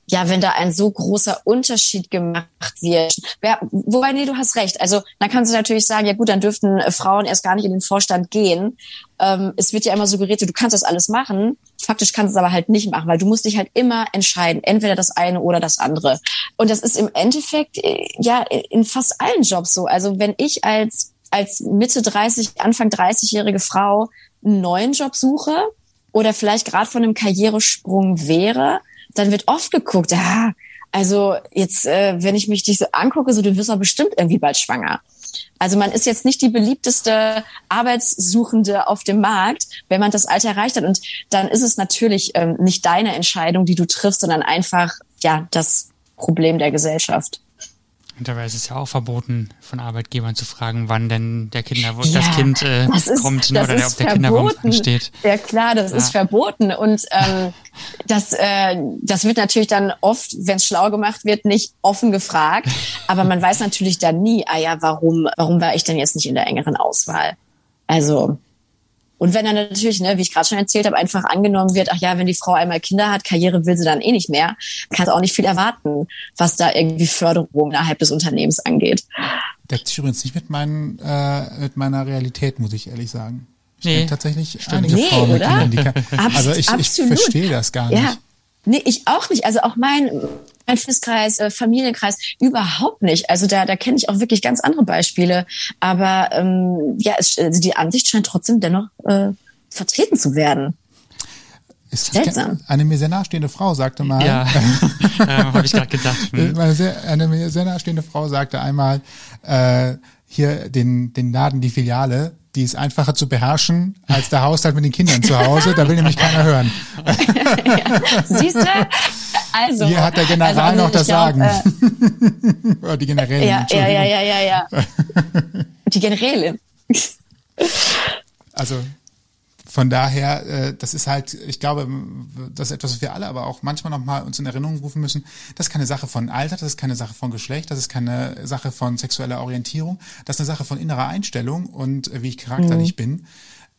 ja, wenn da ein so großer Unterschied gemacht wird. Ja, wobei, nee, du hast recht. Also, dann kannst du natürlich sagen, ja gut, dann dürften äh, Frauen erst gar nicht in den Vorstand gehen. Ähm, es wird ja immer suggeriert, du kannst das alles machen. Faktisch kannst du es aber halt nicht machen, weil du musst dich halt immer entscheiden, entweder das eine oder das andere. Und das ist im Endeffekt, äh, ja, in fast allen Jobs so. Also, wenn ich als, als Mitte 30, Anfang 30-jährige Frau einen neuen Job suche oder vielleicht gerade von einem Karrieresprung wäre, dann wird oft geguckt, ja, also jetzt, äh, wenn ich mich dich so angucke, so du wirst doch bestimmt irgendwie bald schwanger. Also man ist jetzt nicht die beliebteste Arbeitssuchende auf dem Markt, wenn man das Alter erreicht hat. Und dann ist es natürlich ähm, nicht deine Entscheidung, die du triffst, sondern einfach ja das Problem der Gesellschaft. Und dabei ist es ja auch verboten, von Arbeitgebern zu fragen, wann denn der Kinderwunsch, ja, das Kind äh, das ist, kommt das oder der, ob der Kinderwunsch ansteht. Ja klar, das ja. ist verboten. Und ähm, das, äh, das wird natürlich dann oft, wenn es schlau gemacht wird, nicht offen gefragt. Aber man weiß natürlich dann nie, ah ja, warum, warum war ich denn jetzt nicht in der engeren Auswahl? Also und wenn dann natürlich, ne, wie ich gerade schon erzählt habe, einfach angenommen wird, ach ja, wenn die Frau einmal Kinder hat, Karriere will sie dann eh nicht mehr, kannst auch nicht viel erwarten, was da irgendwie Förderung innerhalb des Unternehmens angeht. Deckt sich übrigens nicht mit, meinen, äh, mit meiner Realität, muss ich ehrlich sagen. Ich Nee, tatsächlich stimmt. einige Nee, Frauen mit oder? Kindern, die kann, Also ich, ich verstehe das gar nicht. Ja. Nee, ich auch nicht. Also auch mein Freundeskreis, äh, Familienkreis überhaupt nicht. Also da, da kenne ich auch wirklich ganz andere Beispiele. Aber ähm, ja, es, also die Ansicht scheint trotzdem dennoch äh, vertreten zu werden. Ist Seltsam. Eine mir sehr nahestehende Frau sagte mal, Ja, äh, habe ich gerade gedacht. Hm. eine, sehr, eine mir sehr nahestehende Frau sagte einmal, äh, hier den, den Laden, die Filiale, die ist einfacher zu beherrschen als der Haushalt mit den Kindern zu Hause. Da will nämlich keiner hören. Siehst du? Also, Hier hat der General also, noch ich das glaub, Sagen. Äh, Oder die Generälin, ja, ja, ja, ja, ja, ja. Die Generälin. Also von daher, äh, das ist halt, ich glaube, das ist etwas, was wir alle aber auch manchmal nochmal uns in Erinnerung rufen müssen. Das ist keine Sache von Alter, das ist keine Sache von Geschlecht, das ist keine Sache von sexueller Orientierung, das ist eine Sache von innerer Einstellung und äh, wie ich charakterlich bin.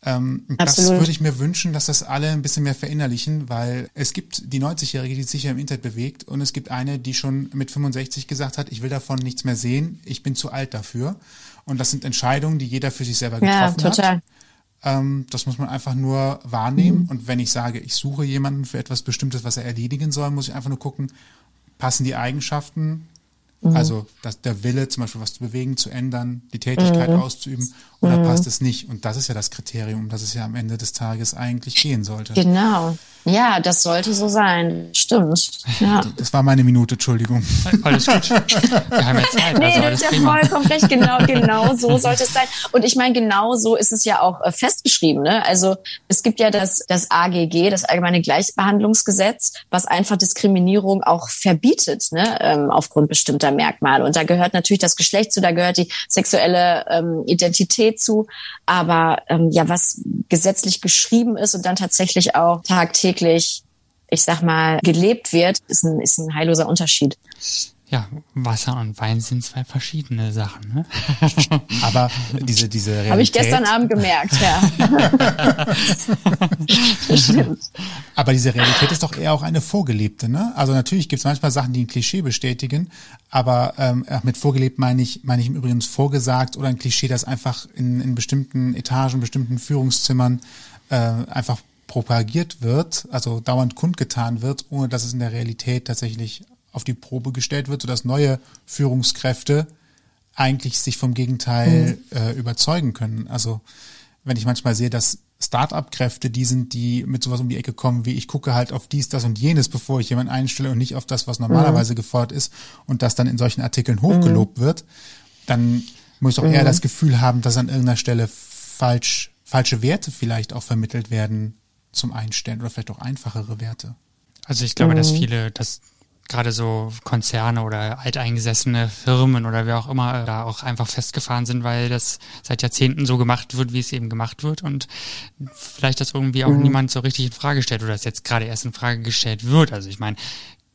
Ähm, das würde ich mir wünschen, dass das alle ein bisschen mehr verinnerlichen, weil es gibt die 90-Jährige, die sich sicher im Internet bewegt und es gibt eine, die schon mit 65 gesagt hat, ich will davon nichts mehr sehen, ich bin zu alt dafür. Und das sind Entscheidungen, die jeder für sich selber Ja, getroffen hat. total. Ähm, das muss man einfach nur wahrnehmen. Und wenn ich sage, ich suche jemanden für etwas Bestimmtes, was er erledigen soll, muss ich einfach nur gucken, passen die Eigenschaften, also dass der Wille, zum Beispiel was zu bewegen, zu ändern, die Tätigkeit auszuüben, oder passt es nicht? Und das ist ja das Kriterium, um das es ja am Ende des Tages eigentlich gehen sollte. Genau. Ja, das sollte so sein. Stimmt. Ja. Das war meine Minute, Entschuldigung. Alles gut. Wir haben ja Zeit, Nee, also das ist ja prima. vollkommen recht. Genau, genau so sollte es sein. Und ich meine, genau so ist es ja auch äh, festgeschrieben. Ne? Also es gibt ja das, das AGG, das Allgemeine Gleichbehandlungsgesetz, was einfach Diskriminierung auch verbietet, ne? ähm, aufgrund bestimmter Merkmale. Und da gehört natürlich das Geschlecht zu, da gehört die sexuelle ähm, Identität zu. Aber ähm, ja, was gesetzlich geschrieben ist und dann tatsächlich auch tagtäglich ich sag mal, gelebt wird, ist ein, ist ein heilloser Unterschied. Ja, Wasser und Wein sind zwei verschiedene Sachen. Ne? Aber diese, diese Realität. Habe ich gestern Abend gemerkt, ja. Stimmt. Aber diese Realität ist doch eher auch eine vorgelebte, ne? Also natürlich gibt es manchmal Sachen, die ein Klischee bestätigen, aber ähm, mit vorgelebt meine ich, meine ich im Übrigen vorgesagt oder ein Klischee, das einfach in, in bestimmten Etagen, bestimmten Führungszimmern äh, einfach propagiert wird, also dauernd kundgetan wird, ohne dass es in der Realität tatsächlich auf die Probe gestellt wird, sodass neue Führungskräfte eigentlich sich vom Gegenteil äh, überzeugen können. Also wenn ich manchmal sehe, dass Start-up-Kräfte die sind, die mit sowas um die Ecke kommen, wie ich gucke halt auf dies, das und jenes, bevor ich jemanden einstelle und nicht auf das, was normalerweise gefordert ist und das dann in solchen Artikeln hochgelobt wird, dann muss ich auch eher das Gefühl haben, dass an irgendeiner Stelle falsch, falsche Werte vielleicht auch vermittelt werden zum Einstellen oder vielleicht auch einfachere Werte. Also ich glaube, dass viele, dass gerade so Konzerne oder alteingesessene Firmen oder wer auch immer da auch einfach festgefahren sind, weil das seit Jahrzehnten so gemacht wird, wie es eben gemacht wird und vielleicht das irgendwie auch niemand so richtig in Frage stellt oder es jetzt gerade erst in Frage gestellt wird. Also ich meine,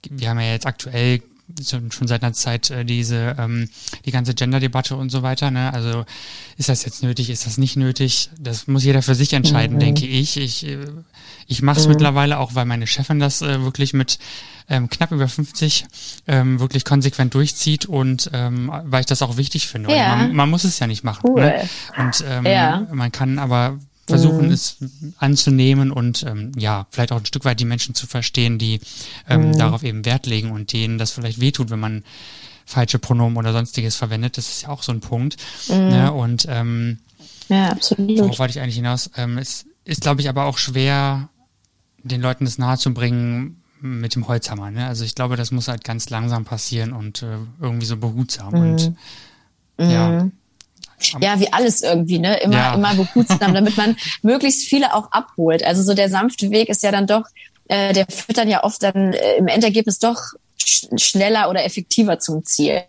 wir haben ja jetzt aktuell schon seit einer Zeit äh, diese ähm, die ganze Gender-Debatte und so weiter. Ne? Also ist das jetzt nötig, ist das nicht nötig? Das muss jeder für sich entscheiden, denke ich. Ich äh, ich mache es mittlerweile auch, weil meine Chefin das äh, wirklich mit ähm, knapp über 50 ähm, wirklich konsequent durchzieht und ähm, weil ich das auch wichtig finde. Ja. Man, man muss es ja nicht machen. Cool. Ne? Und ähm, Ja. man kann aber versuchen, es anzunehmen und ähm, ja, vielleicht auch ein Stück weit die Menschen zu verstehen, die ähm, darauf eben Wert legen und denen das vielleicht wehtut, wenn man falsche Pronomen oder sonstiges verwendet. Das ist ja auch so ein Punkt. Ne? Und ähm, Ja, absolut. worauf wollte ich eigentlich hinaus? Ähm, es ist, glaube ich, aber auch schwer, den Leuten das nahezubringen mit dem Holzhammer. Ne? Also ich glaube, das muss halt ganz langsam passieren und äh, irgendwie so behutsam. Und ja, Ja, wie alles irgendwie, ne? Immer, Ja. immer behutsam, damit man möglichst viele auch abholt. Also so der sanfte Weg ist ja dann doch, äh, der führt dann ja oft dann äh, im Endergebnis doch sch schneller oder effektiver zum Ziel.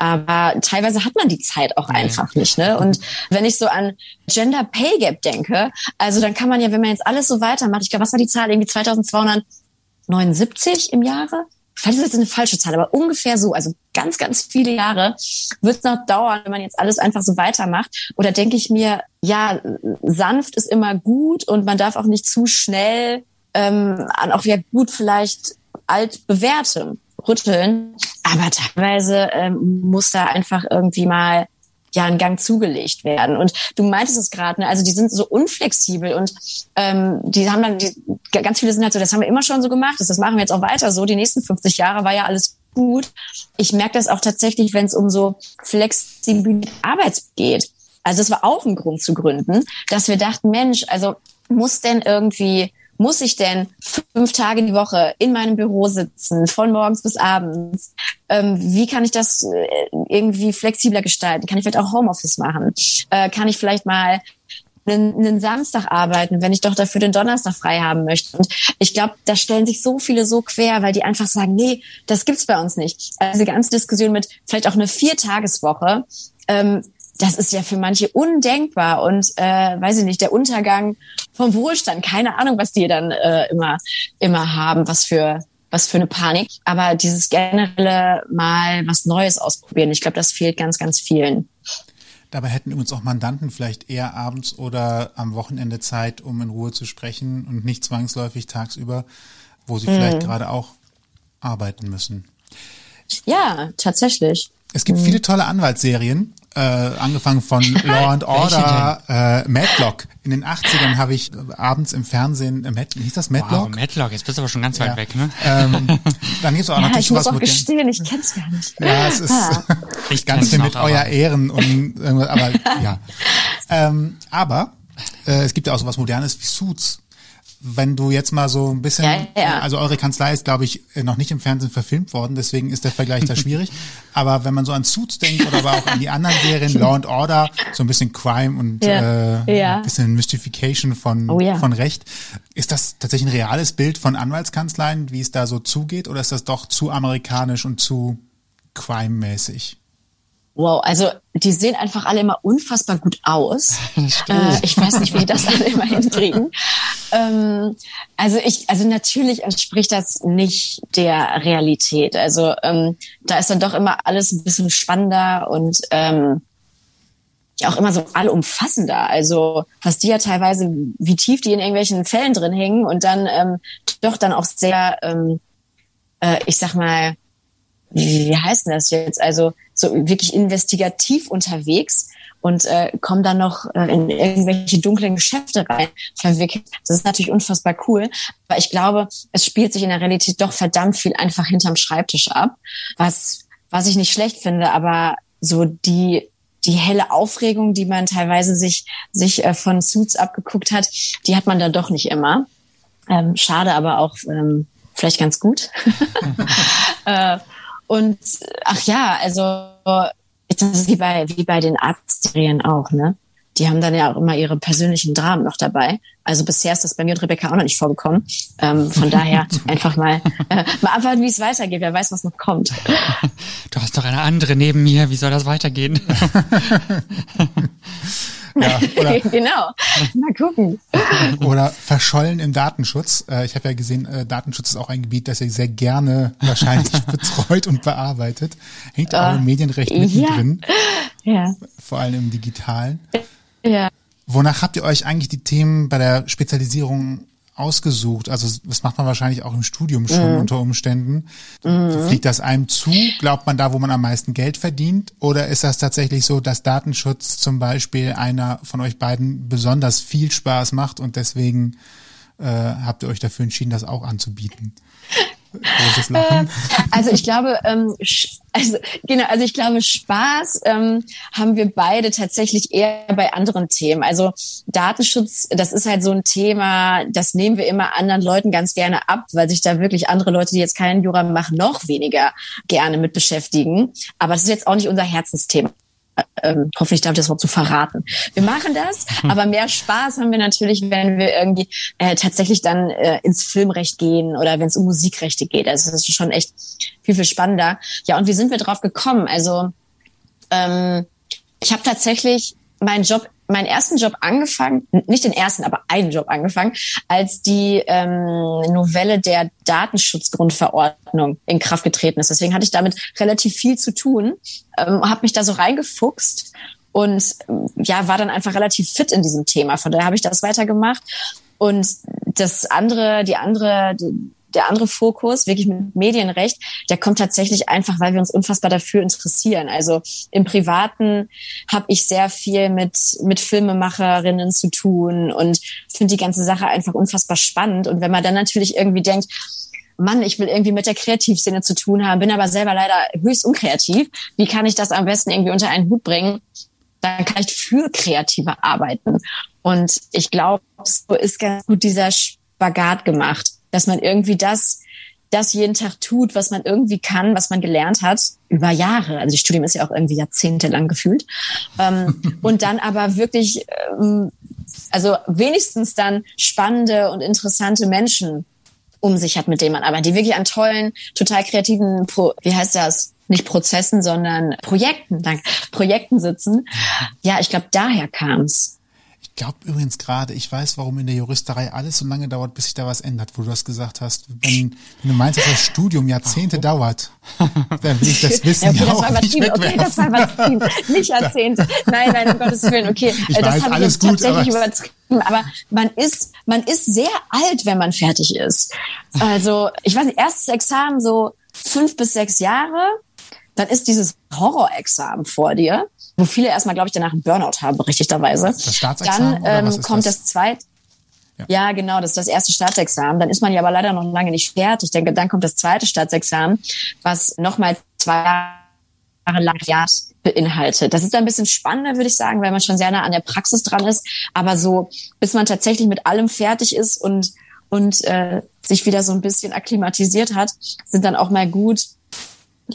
Aber teilweise hat man die Zeit auch einfach nicht. Ne? Und wenn ich so an Gender Pay Gap denke, also dann kann man ja, wenn man jetzt alles so weitermacht, ich glaube, was war die Zahl? Irgendwie 2279 im Jahre? Vielleicht ist das eine falsche Zahl, aber ungefähr so, also ganz, ganz viele Jahre wird es noch dauern, wenn man jetzt alles einfach so weitermacht. Oder denke ich mir, ja, sanft ist immer gut und man darf auch nicht zu schnell ähm, an auch wieder gut vielleicht alt bewährtem rütteln. Aber teilweise ähm, muss da einfach irgendwie mal ja ein Gang zugelegt werden. Und du meintest es gerade, ne? also die sind so unflexibel und ähm, die haben dann, die, ganz viele sind halt so, das haben wir immer schon so gemacht, das, das machen wir jetzt auch weiter so. Die nächsten 50 Jahre war ja alles gut. Ich merke das auch tatsächlich, wenn es um so flexible Arbeit geht. Also das war auch ein Grund zu gründen, dass wir dachten, Mensch, also muss denn irgendwie muss ich denn fünf Tage die Woche in meinem Büro sitzen, von morgens bis abends? Ähm, wie kann ich das äh, irgendwie flexibler gestalten? Kann ich vielleicht auch Homeoffice machen? Äh, kann ich vielleicht mal einen, einen Samstag arbeiten, wenn ich doch dafür den Donnerstag frei haben möchte. Und ich glaube, da stellen sich so viele so quer, weil die einfach sagen, nee, das gibt's bei uns nicht. Also die ganze Diskussion mit vielleicht auch eine Viertageswoche, ähm, das ist ja für manche undenkbar und äh, weiß ich nicht, der Untergang vom Wohlstand, keine Ahnung, was die dann äh, immer immer haben, was für was für eine Panik, aber dieses generelle mal was Neues ausprobieren, ich glaube, das fehlt ganz ganz vielen. Dabei hätten uns auch Mandanten vielleicht eher abends oder am Wochenende Zeit, um in Ruhe zu sprechen und nicht zwangsläufig tagsüber, wo sie mhm. vielleicht gerade auch arbeiten müssen. Ja, tatsächlich. Es gibt mhm. viele tolle Anwaltsserien äh, angefangen von Law and Order, äh, Madlock. In den 80ern habe ich abends im Fernsehen, äh, Mad, hieß das Madlock? Wow, Madlock, jetzt bist du aber schon ganz weit ja. weg, ne? Ähm, dann gibt's auch ja, natürlich ich muss was auch gestehen, ich kenn's gar nicht. Ja, es ist Ah. ich ganz viel mit euer Ehren und irgendwas, aber ja. Ähm, aber äh, es gibt ja auch so was Modernes wie Suits wenn du jetzt mal so ein bisschen, Ja, ja. also eure Kanzlei ist, glaube ich, noch nicht im Fernsehen verfilmt worden, deswegen ist der Vergleich da schwierig. Aber wenn man so an Suits denkt oder aber auch an die anderen Serien, Law and Order, so ein bisschen Crime und Ja, äh, ein bisschen Mystification von, Oh von Recht. Ist das tatsächlich ein reales Bild von Anwaltskanzleien, wie es da so zugeht, oder ist das doch zu amerikanisch und zu crime-mäßig? Wow, also die sehen einfach alle immer unfassbar gut aus. Äh, ich weiß nicht, wie die das alle immer hinkriegen. Ähm, also ich, also natürlich entspricht das nicht der Realität. Also ähm, da ist dann doch immer alles ein bisschen spannender und ähm, ja auch immer so allumfassender. Also was die ja teilweise, wie tief die in irgendwelchen Fällen drin hängen und dann ähm, doch dann auch sehr, ähm, äh, ich sag mal, wie, wie heißt denn das jetzt? Also so wirklich investigativ unterwegs und äh, kommen dann noch äh, in irgendwelche dunklen Geschäfte rein verwickelt. Das ist natürlich unfassbar cool. Aber ich glaube, es spielt sich in der Realität doch verdammt viel einfach hinterm Schreibtisch ab, was, was ich nicht schlecht finde, aber so die die helle Aufregung, die man teilweise sich, sich äh, von Suits abgeguckt hat, die hat man dann doch nicht immer. Ähm, schade, aber auch ähm, vielleicht ganz gut. äh, und ach ja, also das ist wie bei, wie bei den Arztserien auch, ne? Die haben dann ja auch immer ihre persönlichen Dramen noch dabei. Also bisher ist das bei mir und Rebecca auch noch nicht vorgekommen. Ähm, von daher einfach mal, äh, mal abwarten, wie es weitergeht. Wer weiß, was noch kommt. Du hast doch eine andere neben mir, wie soll das weitergehen? Ja, oder, genau. Mal gucken. oder verschollen im Datenschutz. Äh, ich habe ja gesehen, äh, Datenschutz ist auch ein Gebiet, das ihr sehr gerne wahrscheinlich betreut und bearbeitet. Hängt auch im Medienrecht mittendrin, Ja. vor allem im digitalen. Ja. Wonach habt ihr euch eigentlich die Themen bei der Spezialisierung ausgesucht? Also das macht man wahrscheinlich auch im Studium schon Mhm. unter Umständen. Fliegt das einem zu? Glaubt man da, wo man am meisten Geld verdient? Oder ist das tatsächlich so, dass Datenschutz zum Beispiel einer von euch beiden besonders viel Spaß macht und deswegen äh, habt ihr euch dafür entschieden, das auch anzubieten? Lachen. Also ich glaube, ähm, also genau, also ich glaube, Spaß ähm, haben wir beide tatsächlich eher bei anderen Themen. Also Datenschutz, das ist halt so ein Thema, das nehmen wir immer anderen Leuten ganz gerne ab, weil sich da wirklich andere Leute, die jetzt keinen Jura machen, noch weniger gerne mit beschäftigen. Aber das ist jetzt auch nicht unser Herzensthema. Ähm, hoffentlich darf ich das Wort zu verraten. Wir machen das, aber mehr Spaß haben wir natürlich, wenn wir irgendwie äh, tatsächlich dann äh, ins Filmrecht gehen oder wenn es um Musikrechte geht. Also das ist schon echt viel, viel spannender. Ja, und wie sind wir drauf gekommen? Also ähm, ich habe tatsächlich meinen Job meinen ersten Job angefangen, nicht den ersten, aber einen Job angefangen, als die ähm, Novelle der Datenschutzgrundverordnung in Kraft getreten ist. Deswegen hatte ich damit relativ viel zu tun, ähm, habe mich da so reingefuchst und ja, war dann einfach relativ fit in diesem Thema. Von daher habe ich das weitergemacht. Und das andere, die andere, der andere Fokus, wirklich mit Medienrecht, der kommt tatsächlich einfach, weil wir uns unfassbar dafür interessieren. Also im Privaten habe ich sehr viel mit, mit Filmemacherinnen zu tun und finde die ganze Sache einfach unfassbar spannend. Und wenn man dann natürlich irgendwie denkt, Mann, ich will irgendwie mit der Kreativszene zu tun haben, bin aber selber leider höchst unkreativ. Wie kann ich das am besten irgendwie unter einen Hut bringen? Dann kann ich für Kreative arbeiten. Und ich glaube, so ist ganz gut dieser Spagat gemacht dass man irgendwie das, das jeden Tag tut, was man irgendwie kann, was man gelernt hat, über Jahre. Also das Studium ist ja auch irgendwie jahrzehntelang gefühlt. Ähm, und dann aber wirklich, ähm, also wenigstens dann spannende und interessante Menschen um sich hat, mit denen man arbeitet, die wirklich an tollen, total kreativen, Pro wie heißt das? Nicht Prozessen, sondern Projekten, danke, Projekten sitzen. Ja, ich glaube, daher kam's glaube übrigens gerade, ich weiß, warum in der Juristerei alles so lange dauert, bis sich da was ändert, wo du das gesagt hast. Wenn, wenn du meinst, dass das Studium Jahrzehnte oh. dauert, dann will ich das wissen. ja, okay, das war nicht okay, das war übertrieben. Nicht Jahrzehnte. Nein, nein, um Gottes Willen, okay. Ich das weiß, alles ich gut, tatsächlich aber übertrieben. Aber man ist, man ist sehr alt, wenn man fertig ist. Also, ich weiß nicht, erstes Examen so fünf bis sechs Jahre, dann ist dieses Horrorexamen vor dir wo viele erstmal, glaube ich, danach einen Burnout haben, berechtigterweise. Das Staatsexamen Dann ähm, kommt das, das zweite. Ja. ja, genau, das ist das erste Staatsexamen. Dann ist man ja aber leider noch lange nicht fertig. Ich denke, dann kommt das zweite Staatsexamen, was nochmal zwei Jahre lang beinhaltet. Das ist ein bisschen spannender, würde ich sagen, weil man schon sehr nah an der Praxis dran ist. Aber so, bis man tatsächlich mit allem fertig ist und, und äh, sich wieder so ein bisschen akklimatisiert hat, sind dann auch mal gut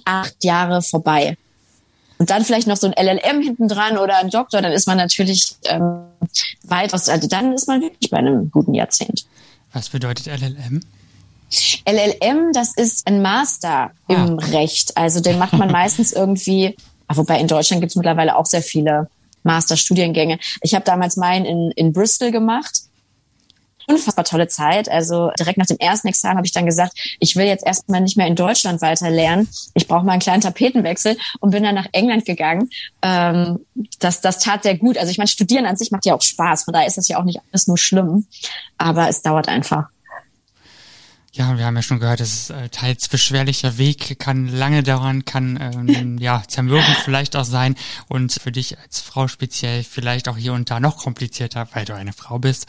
acht Jahre vorbei und dann vielleicht noch so ein LLM hinten dran oder ein Doktor, dann ist man natürlich ähm, weit aus, also dann ist man wirklich bei einem guten Jahrzehnt. Was bedeutet LLM? LLM, das ist ein Master ah. im Recht. Also den macht man meistens irgendwie, wobei in Deutschland gibt es mittlerweile auch sehr viele Masterstudiengänge. Ich habe damals meinen in, in Bristol gemacht unfassbar tolle Zeit. Also direkt nach dem ersten Examen habe ich dann gesagt, ich will jetzt erstmal nicht mehr in Deutschland weiter lernen. Ich brauche mal einen kleinen Tapetenwechsel und bin dann nach England gegangen. Ähm, das, das tat sehr gut. Also ich meine, Studieren an sich macht ja auch Spaß. Von daher ist das ja auch nicht alles nur schlimm. Aber es dauert einfach. Ja, wir haben ja schon gehört, es ist äh, teils beschwerlicher Weg, kann lange dauern, kann ähm, ja zermürbend vielleicht auch sein und für dich als Frau speziell vielleicht auch hier und da noch komplizierter, weil du eine Frau bist.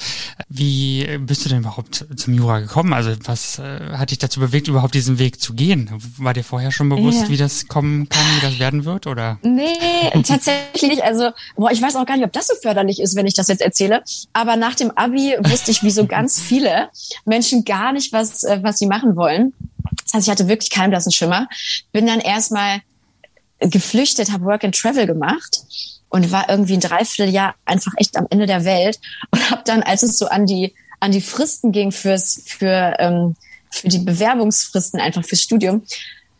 Wie bist du denn überhaupt zum Jura gekommen? Also was äh, hat dich dazu bewegt, überhaupt diesen Weg zu gehen? War dir vorher schon bewusst, ja. wie das kommen kann, wie das werden wird, oder? Nee, tatsächlich. Also boah, ich weiß auch gar nicht, ob das so förderlich ist, wenn ich das jetzt erzähle. Aber nach dem Abi wusste ich, wie so ganz viele Menschen gar nicht, was äh, was sie machen wollen. Das heißt, ich hatte wirklich keinen blassen Schimmer. Bin dann erstmal geflüchtet, habe Work and Travel gemacht und war irgendwie ein Dreivierteljahr einfach echt am Ende der Welt und habe dann, als es so an die an die Fristen ging fürs für ähm, für die Bewerbungsfristen einfach fürs Studium,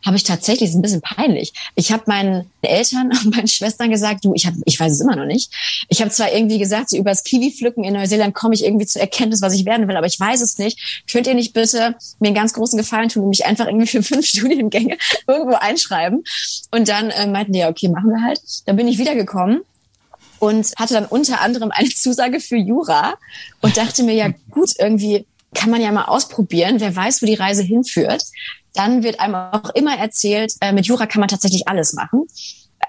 habe ich tatsächlich, ist ein bisschen peinlich. Ich habe meinen Eltern und meinen Schwestern gesagt, du, ich, hab, ich weiß es immer noch nicht. Ich habe zwar irgendwie gesagt, so übers Kiwi-Pflücken in Neuseeland komme ich irgendwie zur Erkenntnis, was ich werden will, aber ich weiß es nicht. Könnt ihr nicht bitte mir einen ganz großen Gefallen tun und mich einfach irgendwie für fünf Studiengänge irgendwo einschreiben? Und dann äh, meinten die, ja, okay, machen wir halt. Dann bin ich wiedergekommen und hatte dann unter anderem eine Zusage für Jura und dachte mir, ja gut, irgendwie kann man ja mal ausprobieren. Wer weiß, wo die Reise hinführt dann wird einem auch immer erzählt, äh, mit Jura kann man tatsächlich alles machen.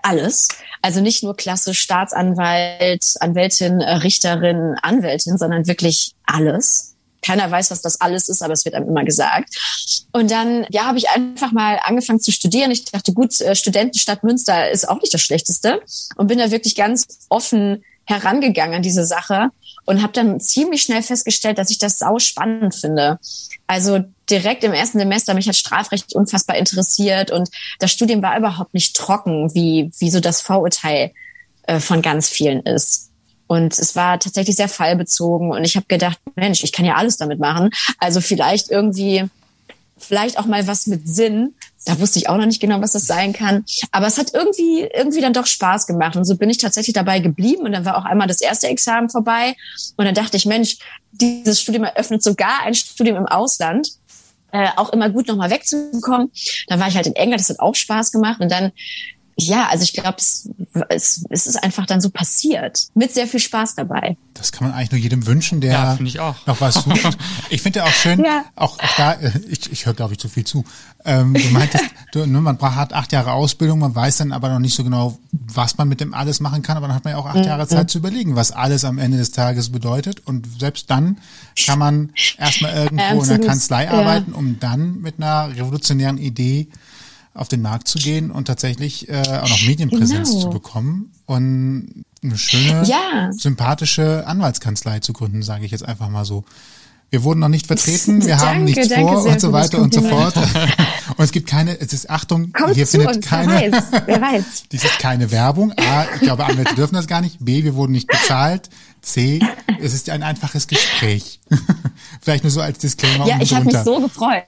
Alles. Also nicht nur klassisch Staatsanwalt, Anwältin, äh, Richterin, Anwältin, sondern wirklich alles. Keiner weiß, was das alles ist, aber es wird einem immer gesagt. Und dann, ja, habe ich einfach mal angefangen zu studieren. Ich dachte, gut, äh, Studentenstadt Münster ist auch nicht das Schlechteste und bin da wirklich ganz offen herangegangen an diese Sache und habe dann ziemlich schnell festgestellt, dass ich das sau spannend finde. Also direkt im ersten Semester mich hat Strafrecht unfassbar interessiert und das Studium war überhaupt nicht trocken, wie, wie so das Vorurteil äh, von ganz vielen ist. Und es war tatsächlich sehr fallbezogen und ich habe gedacht, Mensch, ich kann ja alles damit machen. Also vielleicht irgendwie vielleicht auch mal was mit Sinn. Da wusste ich auch noch nicht genau, was das sein kann. Aber es hat irgendwie, irgendwie dann doch Spaß gemacht. Und so bin ich tatsächlich dabei geblieben. Und dann war auch einmal das erste Examen vorbei. Und dann dachte ich, Mensch, dieses Studium eröffnet sogar ein Studium im Ausland. Äh, auch immer gut, nochmal wegzukommen. Dann war ich halt in England, das hat auch Spaß gemacht. Und dann ja, also ich glaube, es, es ist einfach dann so passiert. Mit sehr viel Spaß dabei. Das kann man eigentlich nur jedem wünschen, der ja, noch was sucht. ich finde auch schön, ja. auch, auch da, äh, ich, ich höre, glaube ich, zu viel zu. Ähm, du meintest, du, ne, man hat acht Jahre Ausbildung, man weiß dann aber noch nicht so genau, was man mit dem alles machen kann, aber dann hat man ja auch acht mhm. Jahre Zeit zu überlegen, was alles am Ende des Tages bedeutet. Und selbst dann kann man erstmal irgendwo in der Kanzlei ja. arbeiten, um dann mit einer revolutionären Idee auf den Markt zu gehen und tatsächlich äh, auch noch Medienpräsenz genau. zu bekommen und eine schöne, ja. sympathische Anwaltskanzlei zu gründen, sage ich jetzt einfach mal so. Wir wurden noch nicht vertreten, wir danke, haben nichts vor und so weiter und so fort. und es gibt keine, es ist Achtung, Kommt hier findet uns, keine, wer weiß, wer weiß. dies ist keine Werbung. A, ich glaube, Anwälte dürfen das gar nicht. B, wir wurden nicht bezahlt. C, es ist ein einfaches Gespräch. Vielleicht nur so als Disclaimer. Ja, ich habe mich so gefreut.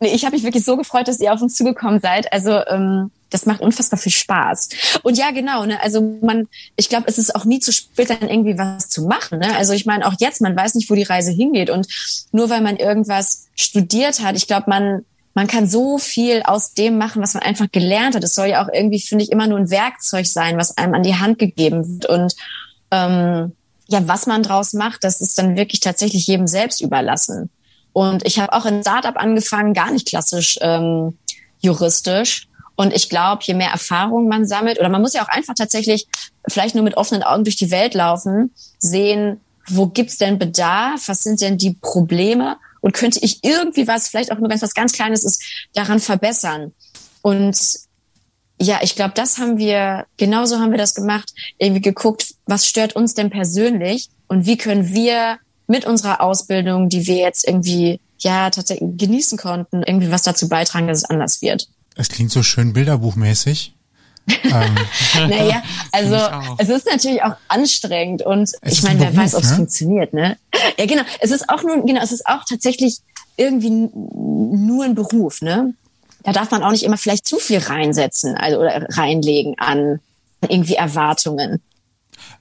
Nee, ich habe mich wirklich so gefreut, dass ihr auf uns zugekommen seid. Also ähm, das macht unfassbar viel Spaß. Und ja, genau. Ne, also man, ich glaube, es ist auch nie zu spät, dann irgendwie was zu machen. Ne? Also ich meine, auch jetzt, man weiß nicht, wo die Reise hingeht. Und nur weil man irgendwas studiert hat, ich glaube, man man kann so viel aus dem machen, was man einfach gelernt hat. Es soll ja auch irgendwie, finde ich, immer nur ein Werkzeug sein, was einem an die Hand gegeben wird. Und ähm, ja, was man draus macht, das ist dann wirklich tatsächlich jedem selbst überlassen. Und ich habe auch in Startup angefangen, gar nicht klassisch ähm, juristisch. Und ich glaube, je mehr Erfahrung man sammelt, oder man muss ja auch einfach tatsächlich vielleicht nur mit offenen Augen durch die Welt laufen, sehen, wo gibt's denn Bedarf, was sind denn die Probleme und könnte ich irgendwie was, vielleicht auch nur wenn es was ganz Kleines ist, daran verbessern. Und ja, ich glaube, das haben wir, genauso haben wir das gemacht, irgendwie geguckt, was stört uns denn persönlich und wie können wir mit unserer Ausbildung, die wir jetzt irgendwie ja tatsächlich genießen konnten, irgendwie was dazu beitragen, dass es anders wird. Es klingt so schön bilderbuchmäßig. ähm. Naja, also es ist natürlich auch anstrengend und es ich meine, wer weiß, ob es ne? funktioniert, ne? Ja, genau. Es ist auch nur, genau, es ist auch tatsächlich irgendwie nur ein Beruf, ne? Da darf man auch nicht immer vielleicht zu viel reinsetzen, also oder reinlegen an irgendwie Erwartungen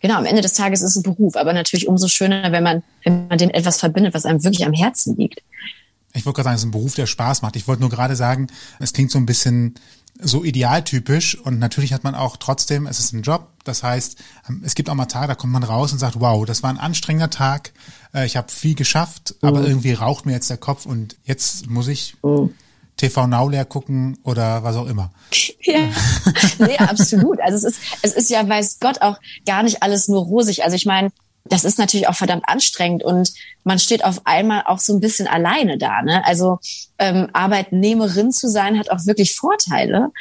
genau, am Ende des Tages ist es ein Beruf, aber natürlich umso schöner, wenn man, wenn man den etwas verbindet, was einem wirklich am Herzen liegt. Ich wollte gerade sagen, es ist ein Beruf, der Spaß macht. Ich wollte nur gerade sagen, es klingt so ein bisschen so idealtypisch und natürlich hat man auch trotzdem, es ist ein Job, das heißt, ähm, es gibt auch mal Tage, da kommt man raus und sagt, wow, das war ein anstrengender Tag, äh, ich habe viel geschafft, aber mhm. irgendwie raucht mir jetzt der Kopf und jetzt muss ich mhm. TV Now leer gucken oder was auch immer. Ja, nee, absolut. Also es ist, es ist ja, weiß Gott, auch gar nicht alles nur rosig. Also ich meine, das ist natürlich auch verdammt anstrengend und man steht auf einmal auch so ein bisschen alleine da. Ne? Also ähm, Arbeitnehmerin zu sein hat auch wirklich Vorteile.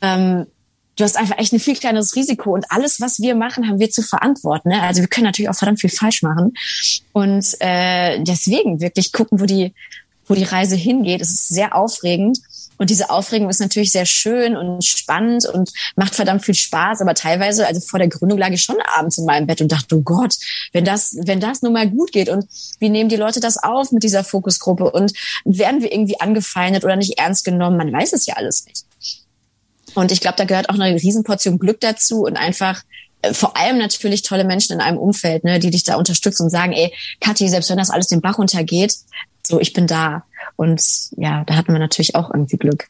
Ähm, du hast einfach echt ein viel kleineres Risiko und alles, was wir machen, haben wir zu verantworten. Ne? Also wir können natürlich auch verdammt viel falsch machen und äh, deswegen wirklich gucken, wo die wo die Reise hingeht. Es ist sehr aufregend. Und diese Aufregung ist natürlich sehr schön und spannend und macht verdammt viel Spaß. Aber teilweise, also vor der Gründung lag ich schon abends in meinem Bett und dachte, oh Gott, wenn das, wenn das nun mal gut geht und wie nehmen die Leute das auf mit dieser Fokusgruppe und werden wir irgendwie angefeindet oder nicht ernst genommen? Man weiß es ja alles nicht. Und ich glaube, da gehört auch eine Riesenportion Glück dazu und einfach vor allem natürlich tolle Menschen in einem Umfeld, ne, die dich da unterstützen und sagen, ey, Kathi, selbst wenn das alles den Bach runtergeht, so ich bin da. Und ja, da hatten wir natürlich auch irgendwie Glück.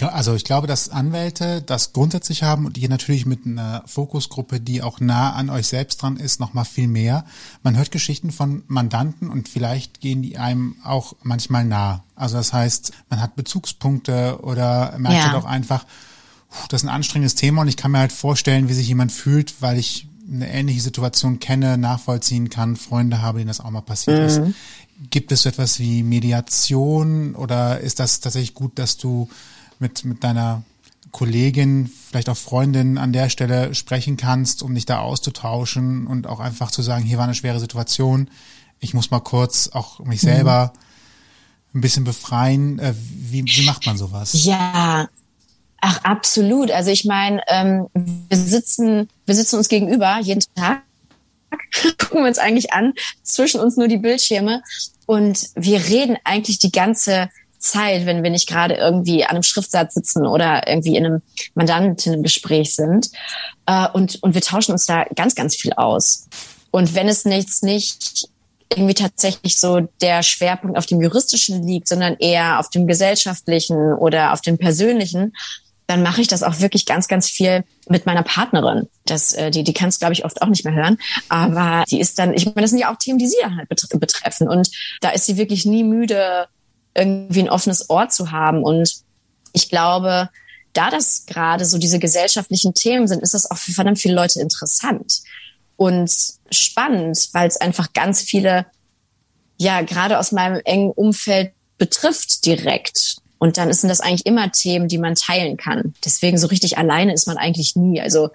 Also ich glaube, dass Anwälte das grundsätzlich haben und ihr natürlich mit einer Fokusgruppe, die auch nah an euch selbst dran ist, noch mal viel mehr. Man hört Geschichten von Mandanten und vielleicht gehen die einem auch manchmal nah. Also das heißt, man hat Bezugspunkte oder merkt ja. halt auch einfach, das ist ein anstrengendes Thema und ich kann mir halt vorstellen, wie sich jemand fühlt, weil ich eine ähnliche Situation kenne, nachvollziehen kann, Freunde habe, denen das auch mal passiert mhm. ist. Gibt es so etwas wie Mediation oder ist das tatsächlich gut, dass du mit, mit deiner Kollegin, vielleicht auch Freundin an der Stelle sprechen kannst, um dich da auszutauschen und auch einfach zu sagen, hier war eine schwere Situation, ich muss mal kurz auch mich selber mhm. ein bisschen befreien. Äh, wie, wie macht man sowas? Ja, Ach, absolut. Also ich meine, ähm, wir sitzen, wir sitzen uns gegenüber jeden Tag, gucken wir uns eigentlich an, zwischen uns nur die Bildschirme. Und wir reden eigentlich die ganze Zeit, wenn wir nicht gerade irgendwie an einem Schriftsatz sitzen oder irgendwie in einem Mandantinnengespräch sind. Äh, und, und wir tauschen uns da ganz, ganz viel aus. Und wenn es nichts nicht irgendwie tatsächlich so der Schwerpunkt auf dem juristischen liegt, sondern eher auf dem gesellschaftlichen oder auf dem persönlichen, dann mache ich das auch wirklich ganz, ganz viel mit meiner Partnerin. Das, äh, die, die kann es, glaube ich, oft auch nicht mehr hören. Aber die ist dann, ich meine, das sind ja auch Themen, die sie halt betreffen. Und da ist sie wirklich nie müde, irgendwie ein offenes Ohr zu haben. Und ich glaube, da das gerade so diese gesellschaftlichen Themen sind, ist das auch für verdammt viele Leute interessant und spannend, weil es einfach ganz viele, ja, gerade aus meinem engen Umfeld betrifft direkt. Und dann sind das eigentlich immer Themen, die man teilen kann. Deswegen so richtig alleine ist man eigentlich nie. Also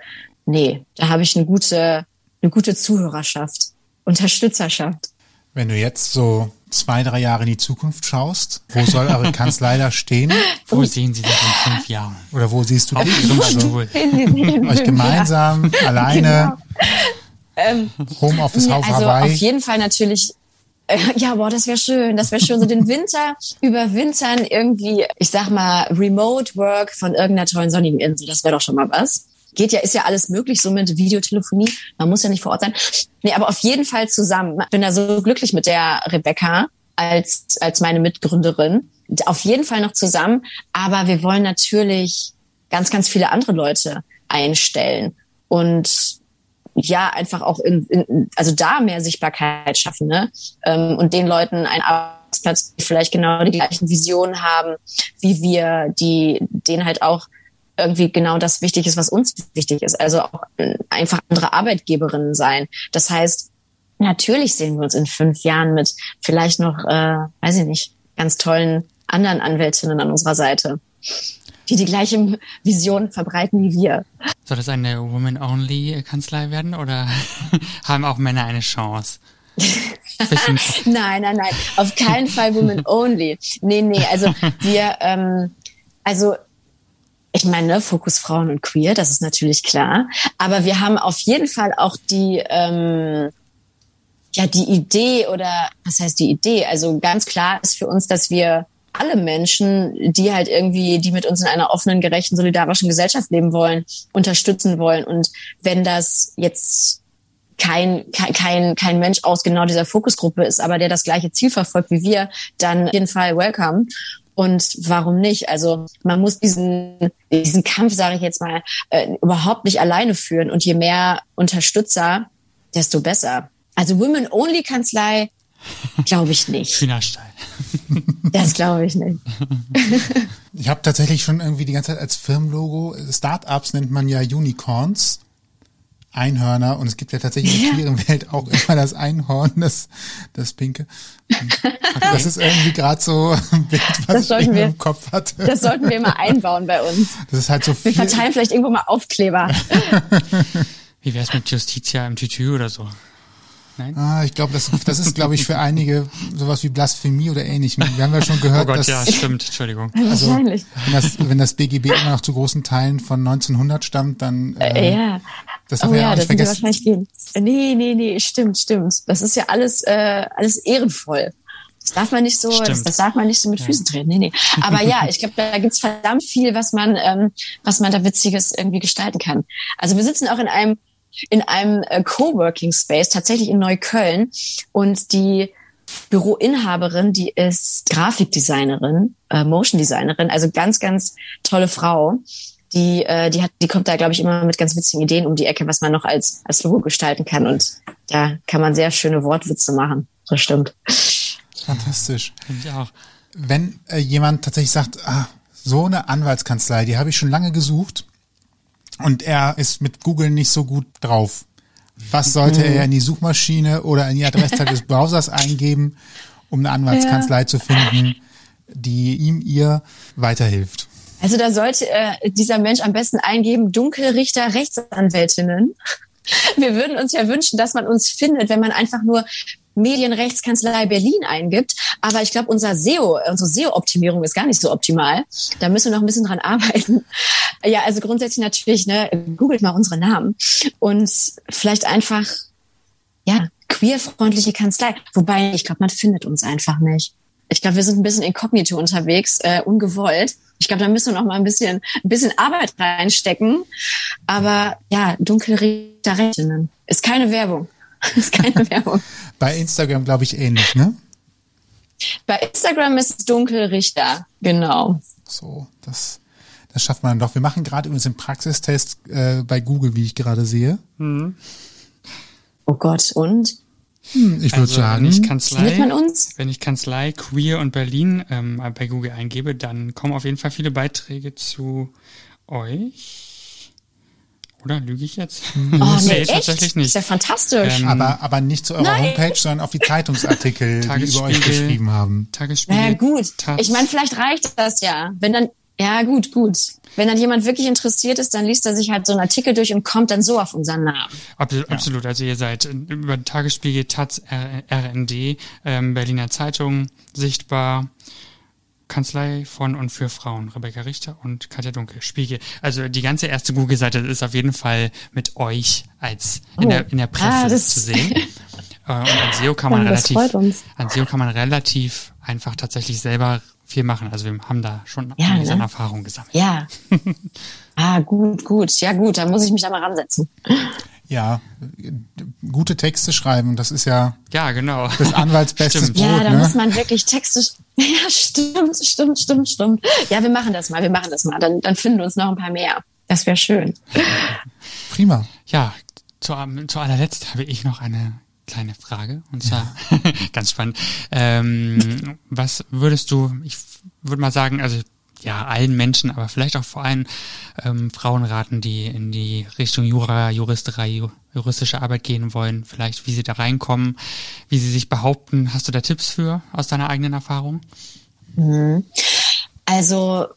nee, da habe ich eine gute, eine gute Zuhörerschaft, Unterstützerschaft. Wenn du jetzt so zwei, drei Jahre in die Zukunft schaust, wo soll eure Kanzlei da stehen? Wo sehen Sie sich in fünf Jahren? Oder wo siehst du dich? Also, euch gemeinsam, ja, alleine, genau. ähm, Homeoffice, auf also Hawaii? Auf jeden Fall natürlich ja, boah, das wäre schön. Das wäre schön. So den Winter überwintern irgendwie, ich sag mal, Remote Work von irgendeiner tollen sonnigen Insel. Das wäre doch schon mal was. Geht ja, ist ja alles möglich, so mit Videotelefonie. Man muss ja nicht vor Ort sein. Nee, aber auf jeden Fall zusammen. Ich bin da so glücklich mit der Rebecca als, als meine Mitgründerin. Auf jeden Fall noch zusammen. Aber wir wollen natürlich ganz, ganz viele andere Leute einstellen. Und ja, einfach auch in, in also da mehr Sichtbarkeit schaffen, ne? Ähm, und den Leuten einen Arbeitsplatz, die vielleicht genau die gleichen Visionen haben, wie wir, die denen halt auch irgendwie genau das wichtig ist, was uns wichtig ist. Also auch einfach andere Arbeitgeberinnen sein. Das heißt, natürlich sehen wir uns in fünf Jahren mit vielleicht noch, äh, weiß ich nicht, ganz tollen anderen Anwältinnen an unserer Seite, die die gleiche Vision verbreiten wie wir. Soll das eine Woman-Only-Kanzlei werden oder haben auch Männer eine Chance? nein, nein, nein, auf keinen Fall Woman Only. Nee, nee, also wir, ähm, also ich meine, ne, Fokus Frauen und Queer, das ist natürlich klar. Aber wir haben auf jeden Fall auch die, ähm, ja, die Idee oder was heißt die Idee? Also ganz klar ist für uns, dass wir alle Menschen, die halt irgendwie, die mit uns in einer offenen, gerechten, solidarischen Gesellschaft leben wollen, unterstützen wollen. Und wenn das jetzt kein, kein, kein Mensch aus genau dieser Fokusgruppe ist, aber der das gleiche Ziel verfolgt wie wir, dann auf jeden Fall welcome. Und warum nicht? Also man muss diesen, diesen Kampf, sage ich jetzt mal, äh, überhaupt nicht alleine führen. Und je mehr Unterstützer, desto besser. Also Women-Only-Kanzlei glaube ich nicht. Hühnerstall. Das glaube ich nicht. Ich habe tatsächlich schon irgendwie die ganze Zeit als Firmenlogo, Startups nennt man ja Unicorns. Einhörner und es gibt ja tatsächlich in der queeren Welt auch immer das Einhorn, das, das Pinke. Das ist irgendwie gerade so ein Bild, was ich wir, im Kopf hatte. Das sollten wir immer einbauen bei uns. Das ist halt so viel. Wir verteilen vielleicht irgendwo mal Aufkleber. Wie wär's mit Justitia im Tütü oder so? Nein? Ah, ich glaube, das, das ist, glaube ich, für einige sowas wie Blasphemie oder ähnlich. Wir haben ja schon gehört, oh Gott, dass, ja, stimmt, Entschuldigung. Also, Wahrscheinlich. Wenn das, wenn das BGB immer noch zu großen Teilen von 1900 stammt, dann äh, ja. Das darf oh ja, ja das vergessen. sind wahrscheinlich gehen. Nee, nee, nee, stimmt, stimmt. Das ist ja alles, äh, alles ehrenvoll. Das darf man nicht so, das, das, darf man nicht so mit Füßen treten. Nee, nee. Aber ja, ich glaube, da gibt's verdammt viel, was man, ähm, was man da Witziges irgendwie gestalten kann. Also wir sitzen auch in einem, in einem äh, Coworking Space, tatsächlich in Neukölln. Und die Büroinhaberin, die ist Grafikdesignerin, äh, Motion Designerin, also ganz, ganz tolle Frau die, äh, die hat, die kommt da, glaube ich, immer mit ganz witzigen Ideen um die Ecke, was man noch als, als Logo gestalten kann. Und da kann man sehr schöne Wortwitze machen. Das stimmt. Fantastisch. Finde ich auch. Wenn äh, jemand tatsächlich sagt, ah, so eine Anwaltskanzlei, die habe ich schon lange gesucht und er ist mit Google nicht so gut drauf. Was sollte er in die Suchmaschine oder in die Adresszeile des Browsers eingeben, um eine Anwaltskanzlei ja. zu finden, die ihm ihr weiterhilft? Also da sollte äh, dieser Mensch am besten eingeben, Dunkelrichter, Rechtsanwältinnen. Wir würden uns ja wünschen, dass man uns findet, wenn man einfach nur Medienrechtskanzlei Berlin eingibt. Aber ich glaube, unser SEO, unsere SEO-Optimierung ist gar nicht so optimal. Da müssen wir noch ein bisschen dran arbeiten. Ja, also grundsätzlich natürlich, ne, googelt mal unsere Namen und vielleicht einfach, ja, queerfreundliche Kanzlei. Wobei, ich glaube, man findet uns einfach nicht. Ich glaube, wir sind ein bisschen inkognito unterwegs, äh, ungewollt. Ich glaube, da müssen wir noch mal ein bisschen, ein bisschen Arbeit reinstecken. Aber ja, Dunkelrichterinnen ist keine Werbung. ist keine Werbung. Bei Instagram glaube ich ähnlich, ne? Bei Instagram ist es Dunkelrichter, genau. So, das, das schafft man dann doch. Wir machen gerade übrigens den Praxistest äh, bei Google, wie ich gerade sehe. Mhm. Oh Gott, und? Hm, ich würde also, sagen, wenn ich Kanzlei, man uns? wenn ich Kanzlei Queer und Berlin ähm, bei Google eingebe, dann kommen auf jeden Fall viele Beiträge zu euch. Oder lüge ich jetzt? Oh, nee, nee tatsächlich nicht. Ist ja fantastisch. Ähm, aber, aber nicht zu eurer Nein. Homepage, sondern auf die Zeitungsartikel, die über euch geschrieben haben. Tagesspiegel. Ja, gut. Taz. Ich meine, vielleicht reicht das ja. Wenn dann, ja, gut, gut. Wenn dann jemand wirklich interessiert ist, dann liest er sich halt so einen Artikel durch und kommt dann so auf unseren Namen. Absolut, ja. absolut. Also ihr seid über Tagesspiegel, Taz, RND, ähm, Berliner Zeitung sichtbar. Kanzlei von und für Frauen, Rebecca Richter und Katja Dunkel, Spiegel. Also die ganze erste Google-Seite ist auf jeden Fall mit euch als in, oh. der, in der Presse ah, zu sehen. Äh, und an SEO kann man ja, relativ, an SEO kann man relativ einfach tatsächlich selber viel machen. Also wir haben da schon ja, ne? an Erfahrung gesammelt. Ja. ah, gut, gut. Ja, gut, dann muss ich mich da mal ransetzen. Ja, gute Texte schreiben, das ist ja, ja genau. das Anwaltsbestes Brot. Ja, da ne? muss man wirklich Texte. Ja, stimmt, stimmt, stimmt, stimmt. Ja, wir machen das mal, wir machen das mal. Dann, dann finden wir uns noch ein paar mehr. Das wäre schön. Prima. Ja, zu, zu allerletzt habe ich noch eine kleine Frage und zwar ja. ganz spannend. Ähm, was würdest du, ich würde mal sagen, also ja, allen Menschen, aber vielleicht auch vor allem ähm, Frauen raten, die in die Richtung Jura, Juristerei, juristische Arbeit gehen wollen, vielleicht wie sie da reinkommen, wie sie sich behaupten. Hast du da Tipps für aus deiner eigenen Erfahrung? Mhm. Also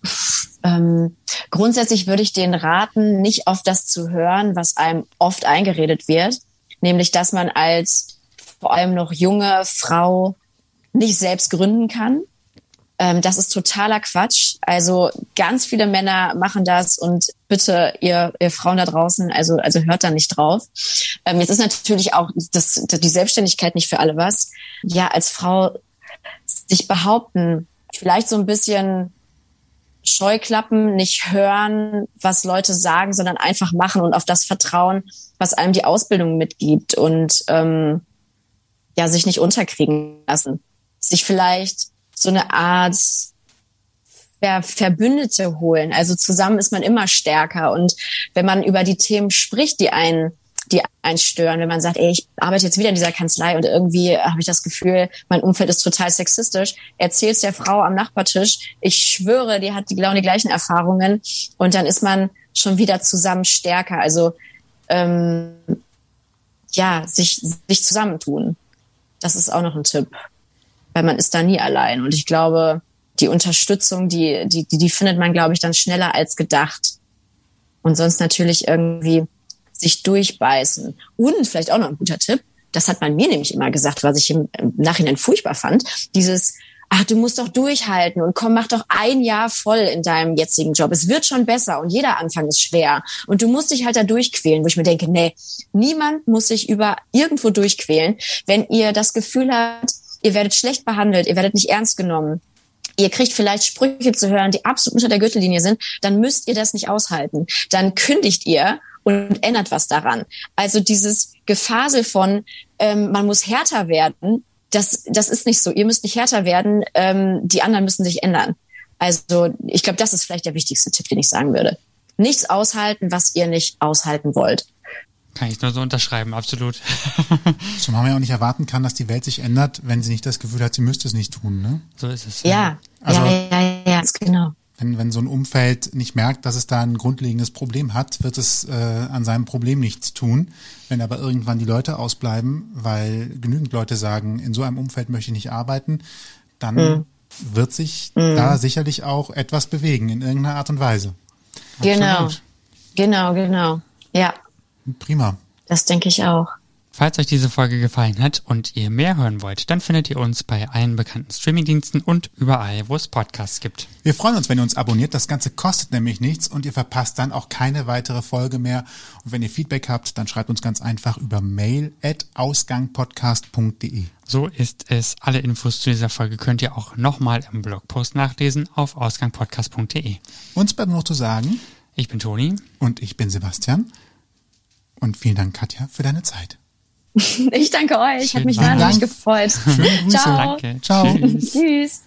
ähm, grundsätzlich würde ich den raten, nicht auf das zu hören, was einem oft eingeredet wird, nämlich dass man als vor allem noch junge Frau nicht selbst gründen kann. Ähm, das ist totaler Quatsch. Also ganz viele Männer machen das und bitte ihr, ihr Frauen da draußen, also, also hört da nicht drauf. Ähm, jetzt ist natürlich auch das, die Selbstständigkeit nicht für alle was. Ja, als Frau sich behaupten, vielleicht so ein bisschen Scheuklappen, nicht hören, was Leute sagen, sondern einfach machen und auf das vertrauen, was einem die Ausbildung mitgibt und ähm, ja, sich nicht unterkriegen lassen. Sich vielleicht so eine Art Verbündete holen. Also zusammen ist man immer stärker. Und wenn man über die Themen spricht, die einen die einen stören, wenn man sagt, ey, ich arbeite jetzt wieder in dieser Kanzlei und irgendwie habe ich das Gefühl, mein Umfeld ist total sexistisch, erzähl's der Frau am Nachbartisch, ich schwöre, die hat genau die gleichen Erfahrungen und dann ist man schon wieder zusammen stärker. Also ähm, ja, sich, sich zusammentun. Das ist auch noch ein Tipp, weil man ist da nie allein. Und ich glaube, die Unterstützung, die, die, die, die findet man, glaube ich, dann schneller als gedacht. Und sonst natürlich irgendwie sich durchbeißen. Und vielleicht auch noch ein guter Tipp, das hat man mir nämlich immer gesagt, was ich im Nachhinein furchtbar fand, dieses, ach, du musst doch durchhalten und komm, mach doch ein Jahr voll in deinem jetzigen Job. Es wird schon besser und jeder Anfang ist schwer. Und du musst dich halt da durchquälen, wo ich mir denke, nee, niemand muss sich über irgendwo durchquälen. Wenn ihr das Gefühl habt, ihr werdet schlecht behandelt, ihr werdet nicht ernst genommen, ihr kriegt vielleicht Sprüche zu hören, die absolut unter der Gürtellinie sind, dann müsst ihr das nicht aushalten. Dann kündigt ihr und ändert was daran. Also dieses Gefasel von, ähm, man muss härter werden, das, das ist nicht so. Ihr müsst nicht härter werden, ähm, die anderen müssen sich ändern. Also ich glaube, das ist vielleicht der wichtigste Tipp, den ich sagen würde. Nichts aushalten, was ihr nicht aushalten wollt. Kann ich nur so unterschreiben, absolut. Zumal man ja auch nicht erwarten kann, dass die Welt sich ändert, wenn sie nicht das Gefühl hat, sie müsste es nicht tun, ne? So ist es. Ja, also, ja, ja, ja, genau wenn, wenn so ein Umfeld nicht merkt, dass es da ein grundlegendes Problem hat, wird es äh, an seinem Problem nichts tun. Wenn aber irgendwann die Leute ausbleiben, weil genügend Leute sagen, in so einem Umfeld möchte ich nicht arbeiten, dann mhm. wird sich mhm. da sicherlich auch etwas bewegen in irgendeiner Art und Weise. Genau, Absolut. genau, genau. Ja. Prima. Das denke ich auch. Falls euch diese Folge gefallen hat und ihr mehr hören wollt, dann findet ihr uns bei allen bekannten Streamingdiensten und überall, wo es Podcasts gibt. Wir freuen uns, wenn ihr uns abonniert. Das Ganze kostet nämlich nichts und ihr verpasst dann auch keine weitere Folge mehr. Und wenn ihr Feedback habt, dann schreibt uns ganz einfach über mail at ausgangpodcast.de. So ist es. Alle Infos zu dieser Folge könnt ihr auch nochmal im Blogpost nachlesen auf ausgangpodcast.de. Uns bleibt noch zu sagen. Ich bin Toni. Und ich bin Sebastian. Und vielen Dank, Katja, für deine Zeit. Ich danke euch. Schön Hat mich wahnsinnig gefreut. Schöne Grüße. Ciao. Danke. Ciao. Tschüss. Tschüss.